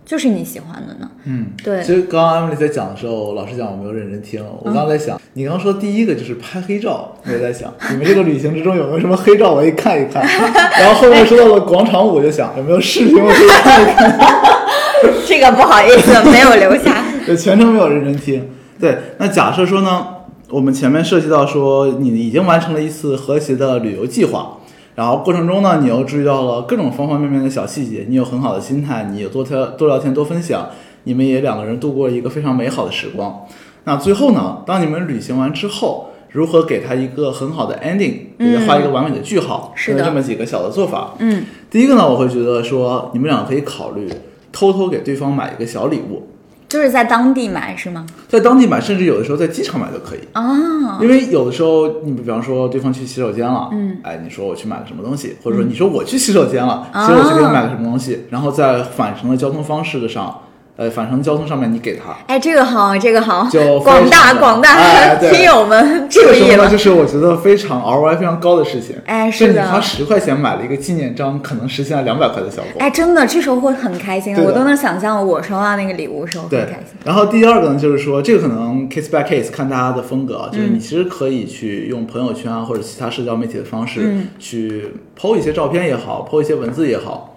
就是你喜欢的呢。嗯，对其实刚刚 Emily 在讲的时候，老实讲我没有认真听。我刚刚在想，你刚刚说第一个就是拍黑照，我也在想，你们这个旅行之中有没有什么黑照，我可以看一看。然后后面说到了广场舞，我就想有没有视频，我可以看一看。这个不好意思，没有留下。对，全程没有认真听。对，那假设说呢，我们前面涉及到说你已经完成了一次和谐的旅游计划，然后过程中呢，你又注意到了各种方方面面的小细节，你有很好的心态，你有多聊多聊天多分享，你们也两个人度过了一个非常美好的时光。那最后呢，当你们旅行完之后，如何给他一个很好的 ending，给他画一个完美的句号，是的这么几个小的做法。嗯，第一个呢，我会觉得说你们两个可以考虑偷偷给对方买一个小礼物。就是在当地买是吗？在当地买，甚至有的时候在机场买都可以。啊，因为有的时候，你比方说对方去洗手间了，嗯，哎，你说我去买了什么东西，或者说你说我去洗手间了，其实我去给你买了什么东西，然后在返程的交通方式的上，呃，返程交通上面你给他，哎，这个好，这个好，就广大广大哎对听友们注意这个时候呢，了就。是我觉得非常 ROI 非常高的事情。哎是的你的花十块钱买了一个纪念章，可能实现了两百块的效果。哎，真的，这时候会很开心，我都能想象我收到那个礼物的时候很对开心。，然后第二个呢，就是说这个可能 case by case 看大家的风格啊，就是嗯你其实可以去用朋友圈啊或者其他社交媒体的方式嗯去剖一些照片也好，剖一些文字也好。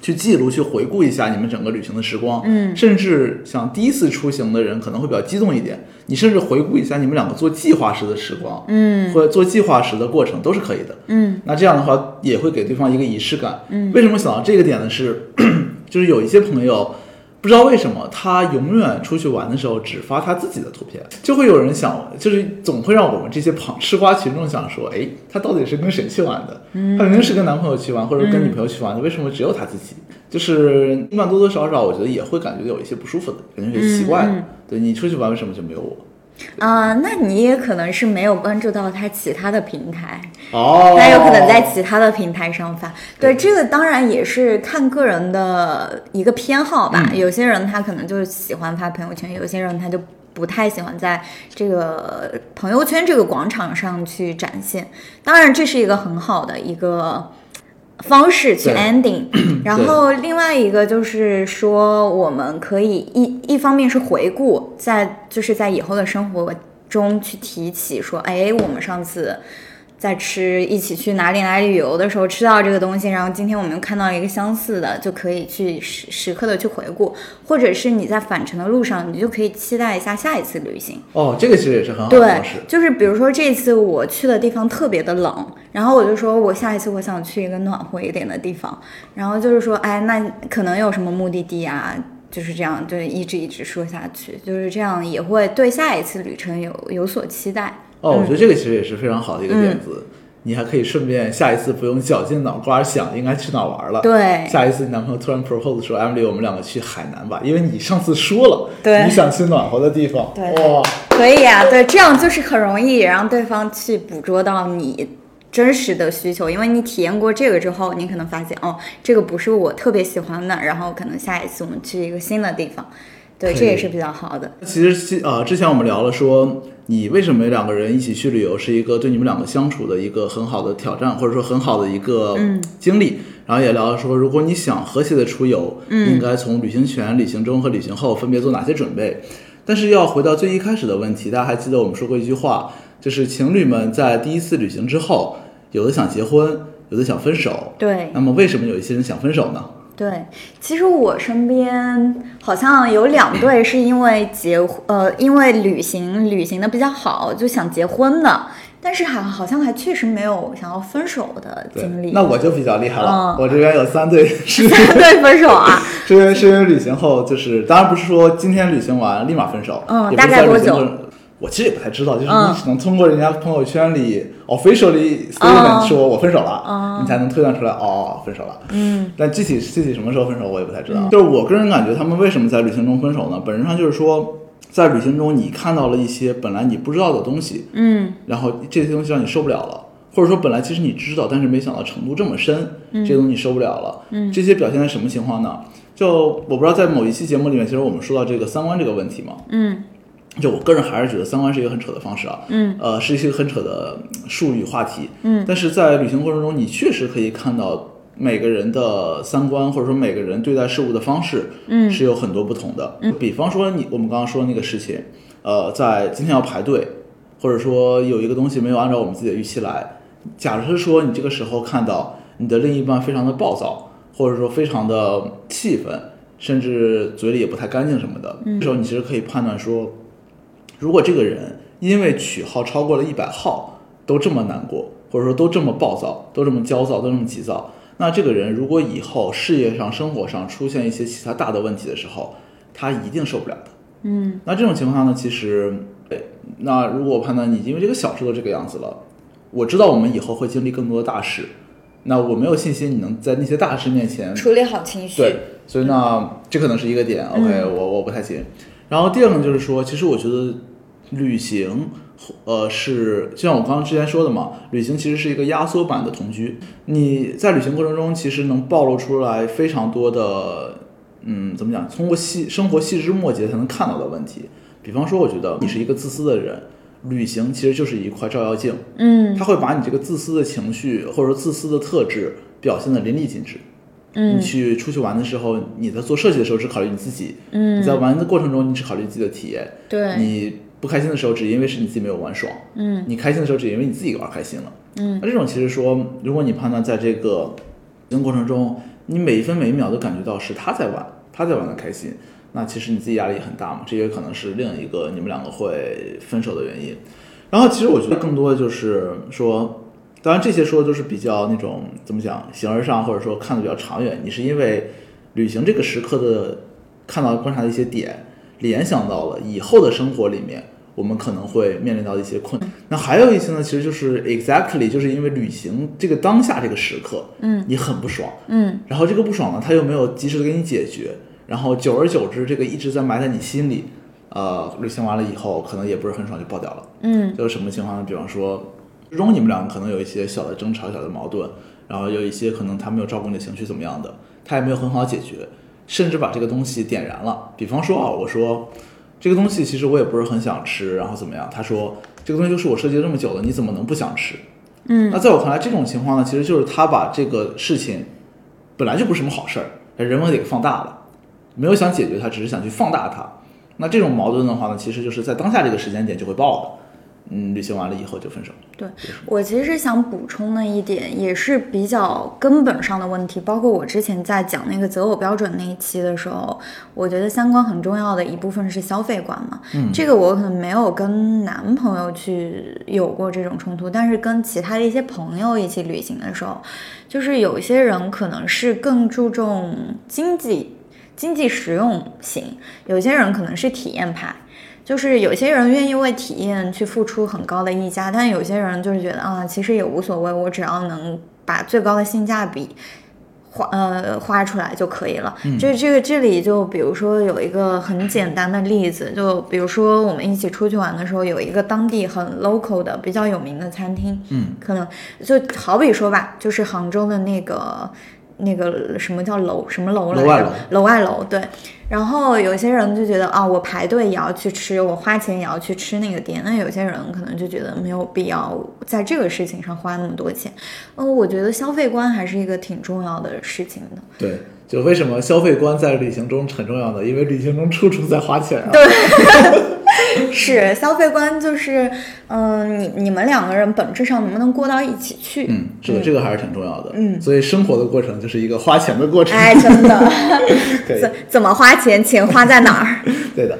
去记录、去回顾一下你们整个旅行的时光，嗯甚至想第一次出行的人可能会比较激动一点，你甚至回顾一下你们两个做计划时的时光，嗯或者做计划时的过程都是可以的。嗯那这样的话也会给对方一个仪式感。嗯为什么想到这个点呢？是 就是有一些朋友不知道为什么他永远出去玩的时候只发他自己的图片，就会有人想，就是总会让我们这些旁吃瓜群众想说，哎，他到底是跟谁去玩的？他肯定是跟男朋友去玩，或者跟女朋友去玩的，为什么只有他自己？就是一般多多少少，我觉得也会感觉有一些不舒服的，感觉有些奇怪对你出去玩，为什么就没有我？啊、那你也可能是没有关注到他其他的平台，哦，他有可能在其他的平台上发。对，这个当然也是看个人的一个偏好吧。嗯有些人他可能就是喜欢发朋友圈，有些人他就不太喜欢在这个朋友圈这个广场上去展现。当然，这是一个很好的一个方式去 ending。然后另外一个就是说，我们可以一一方面是回顾，在就是在以后的生活中去提起说，哎，我们上次。在吃一起去哪里哪里旅游的时候吃到这个东西，然后今天我们又看到一个相似的，就可以去时时刻的去回顾，或者是你在返程的路上，你就可以期待一下下一次旅行。哦，这个其实也是很好的对方式。，就是比如说这次我去的地方特别的冷，然后我就说我下一次我想去一个暖和一点的地方，然后就是说，哎，那可能有什么目的地啊？就是这样，就一直一直说下去，就是这样也会对下一次旅程有有所期待。哦，我觉得这个其实也是非常好的一个点子。你还可以顺便下一次不用绞尽脑瓜想应该去哪玩了。对下一次你男朋友突然 propose 说，Emily，我们两个去海南吧，因为你上次说了，对你想去暖和的地方。对哇，可以啊、对，这样就是很容易让对方去捕捉到你真实的需求，因为你体验过这个之后，你可能发现哦，这个不是我特别喜欢的，然后可能下一次我们去一个新的地方，对，这也是比较好的。其实其呃，之前我们聊了说，你为什么两个人一起去旅游是一个对你们两个相处的一个很好的挑战，或者说很好的一个经历。然后也聊了说，如果你想和谐的出游，应该从旅行前、旅行中和旅行后分别做哪些准备。但是要回到最一开始的问题，大家还记得我们说过一句话，就是情侣们在第一次旅行之后，有的想结婚，有的想分手。对那么为什么有一些人想分手呢？对，其实我身边好像有两对是因为结呃，因为旅行旅行的比较好，就想结婚的，但是还好像还确实没有想要分手的经历。那我就比较厉害了，嗯我这边有三对 是对分手啊，是因为是因为旅行后，就是当然不是说今天旅行完立马分手，嗯大概多久我其实也不太知道，就是嗯你只能通过人家朋友圈里 officially statement 说我分手了，你才能推断出来哦分手了。嗯但具体具体什么时候分手我也不太知道。就是我个人感觉他们为什么在旅行中分手呢？本质上就是说，在旅行中你看到了一些本来你不知道的东西，嗯然后这些东西让你受不了了，或者说本来其实你知道，但是没想到程度这么深，这些东西你受不了了。嗯这些表现在什么情况呢？就我不知道在某一期节目里面，其实我们说到这个三观这个问题嘛，嗯就我个人还是觉得三观是一个很扯的方式啊，嗯。呃，是一些很扯的嗯术语话题，嗯。但是在旅行过程中，你确实可以看到每个人的三观，或者说每个人对待事物的方式，嗯。是有很多不同的。比方说你我们刚刚说的那个事情，呃，在今天要排队，或者说有一个东西没有按照我们自己的预期来，假设说你这个时候看到你的另一半非常的暴躁，或者说非常的气愤，甚至嘴里也不太干净什么的，这时候你其实可以判断说，如果这个人因为取号超过了一百号都这么难过，或者说都这么暴躁，都这么焦躁，都这么急躁，那这个人如果以后事业上、生活上出现一些其他大的问题的时候，他一定受不了的。嗯那这种情况呢，其实，对那如果我判断你因为这个小事都这个样子了，我知道我们以后会经历更多的大事，那我没有信心你能在那些大事面前处理好情绪。对，所以呢，这可能是一个点。OK，、嗯我我不太行。然后第二个就是说，其实我觉得旅行，呃，是就像我刚刚之前说的嘛，旅行其实是一个压缩版的同居。你在旅行过程中，其实能暴露出来非常多的，嗯，怎么讲？通过细生活细枝末节才能看到的问题。比方说，我觉得你是一个自私的人，旅行其实就是一块照妖镜，嗯它会把你这个自私的情绪或者自私的特质表现的淋漓尽致。你嗯去出去玩的时候，你在做设计的时候只考虑你自己；嗯你在玩的过程中，你只考虑自己的体验。对你不开心的时候，只因为是你自己没有玩爽；嗯你开心的时候，只因为你自己玩开心了。嗯那这种其实说，如果你判断在这个过程中，你每一分每一秒都感觉到是他在玩，他在玩的开心，那其实你自己压力也很大嘛。这也可能是另一个你们两个会分手的原因。然后其实我觉得更多的就是说，当然这些说的都是比较那种怎么讲，形而上或者说看的比较长远。你是因为旅行这个时刻的看到观察的一些点，联想到了以后的生活里面。我们可能会面临到的一些困难，那还有一些呢，其实就是 exactly 就是因为旅行这个当下这个时刻，嗯你很不爽，嗯然后这个不爽呢，他又没有及时的给你解决，然后久而久之，这个一直在埋在你心里，呃，旅行完了以后，可能也不是很爽就爆掉了。嗯就是什么情况呢？比方说，之中你们两个可能有一些小的争吵、小的矛盾，然后有一些可能他没有照顾你的情绪怎么样的，他也没有很好解决，甚至把这个东西点燃了。比方说啊，我说，这个东西其实我也不是很想吃，然后怎么样？他说这个东西就是我设计了这么久了，你怎么能不想吃？嗯，那在我看来，这种情况呢，其实就是他把这个事情本来就不是什么好事儿，人为的给放大了，没有想解决它，只是想去放大它。那这种矛盾的话呢，其实就是在当下这个时间点就会爆的。嗯，旅行完了以后就分手。对我其实想补充的一点，也是比较根本上的问题。包括我之前在讲那个择偶标准那一期的时候，我觉得三观很重要的一部分是消费观嘛。嗯，这个我可能没有跟男朋友去有过这种冲突，但是跟其他的一些朋友一起旅行的时候，就是有一些人可能是更注重经济、经济实用型，有些人可能是体验派。就是有些人愿意为体验去付出很高的溢价，但有些人就是觉得啊，其实也无所谓，我只要能把最高的性价比花呃花出来就可以了。这这个这里就比如说有一个很简单的例子，就比如说我们一起出去玩的时候，有一个当地很 local 的比较有名的餐厅，嗯，可能就好比说吧，就是杭州的那个。那个什么叫楼什么楼来着？楼外楼对。然后有些人就觉得啊，我排队也要去吃，我花钱也要去吃那个店。那有些人可能就觉得没有必要在这个事情上花那么多钱。嗯，我觉得消费观还是一个挺重要的事情的。对，就为什么消费观在旅行中很重要的？因为旅行中处处在花钱啊。对。是消费观，就是，嗯，你你们两个人本质上能不能过到一起去？嗯，是的，这个还是挺重要的。嗯，所以生活的过程就是一个花钱的过程。哎，真的。怎怎么花钱？钱花在哪儿？对的。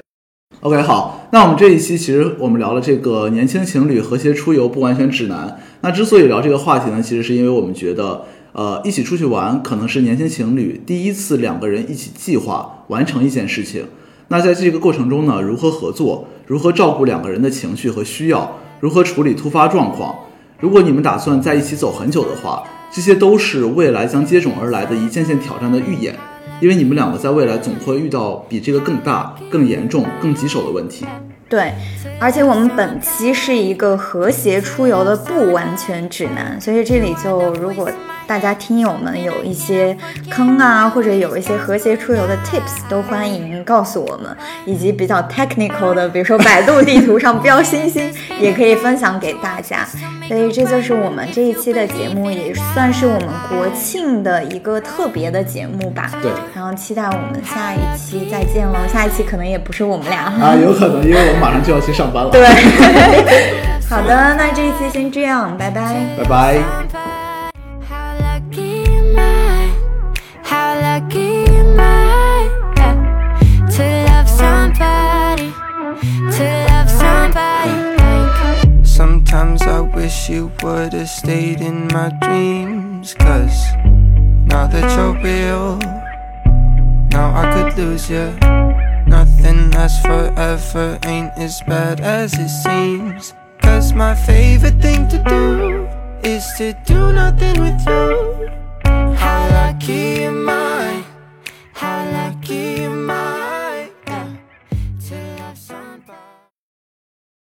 OK，好，那我们这一期其实我们聊了这个年轻情侣和谐出游不完全指南。那之所以聊这个话题呢，其实是因为我们觉得，呃，一起出去玩可能是年轻情侣第一次两个人一起计划完成一件事情。那在这个过程中呢，如何合作，如何照顾两个人的情绪和需要，如何处理突发状况？如果你们打算在一起走很久的话，这些都是未来将接踵而来的一件件挑战的预演，因为你们两个在未来总会遇到比这个更大、更严重、更棘手的问题。对，而且我们本期是一个和谐出游的不完全指南，所以这里就如果。大家听友们有一些坑啊，或者有一些和谐出游的 tips，都欢迎告诉我们，以及比较 technical 的，比如说百度地图上标星星，也可以分享给大家。所以这就是我们这一期的节目，也算是我们国庆的一个特别的节目吧。对。然后期待我们下一期再见喽，下一期可能也不是我们俩啊，有可能，因为我们马上就要去上班了。对。好的，那这一期先这样，拜拜。拜拜。Sometimes I wish you would've stayed in my dreams. Cause now that you're real, now I could lose you. Nothing lasts forever, ain't as bad as it seems. Cause my favorite thing to do is to do nothing with you. How lucky am I?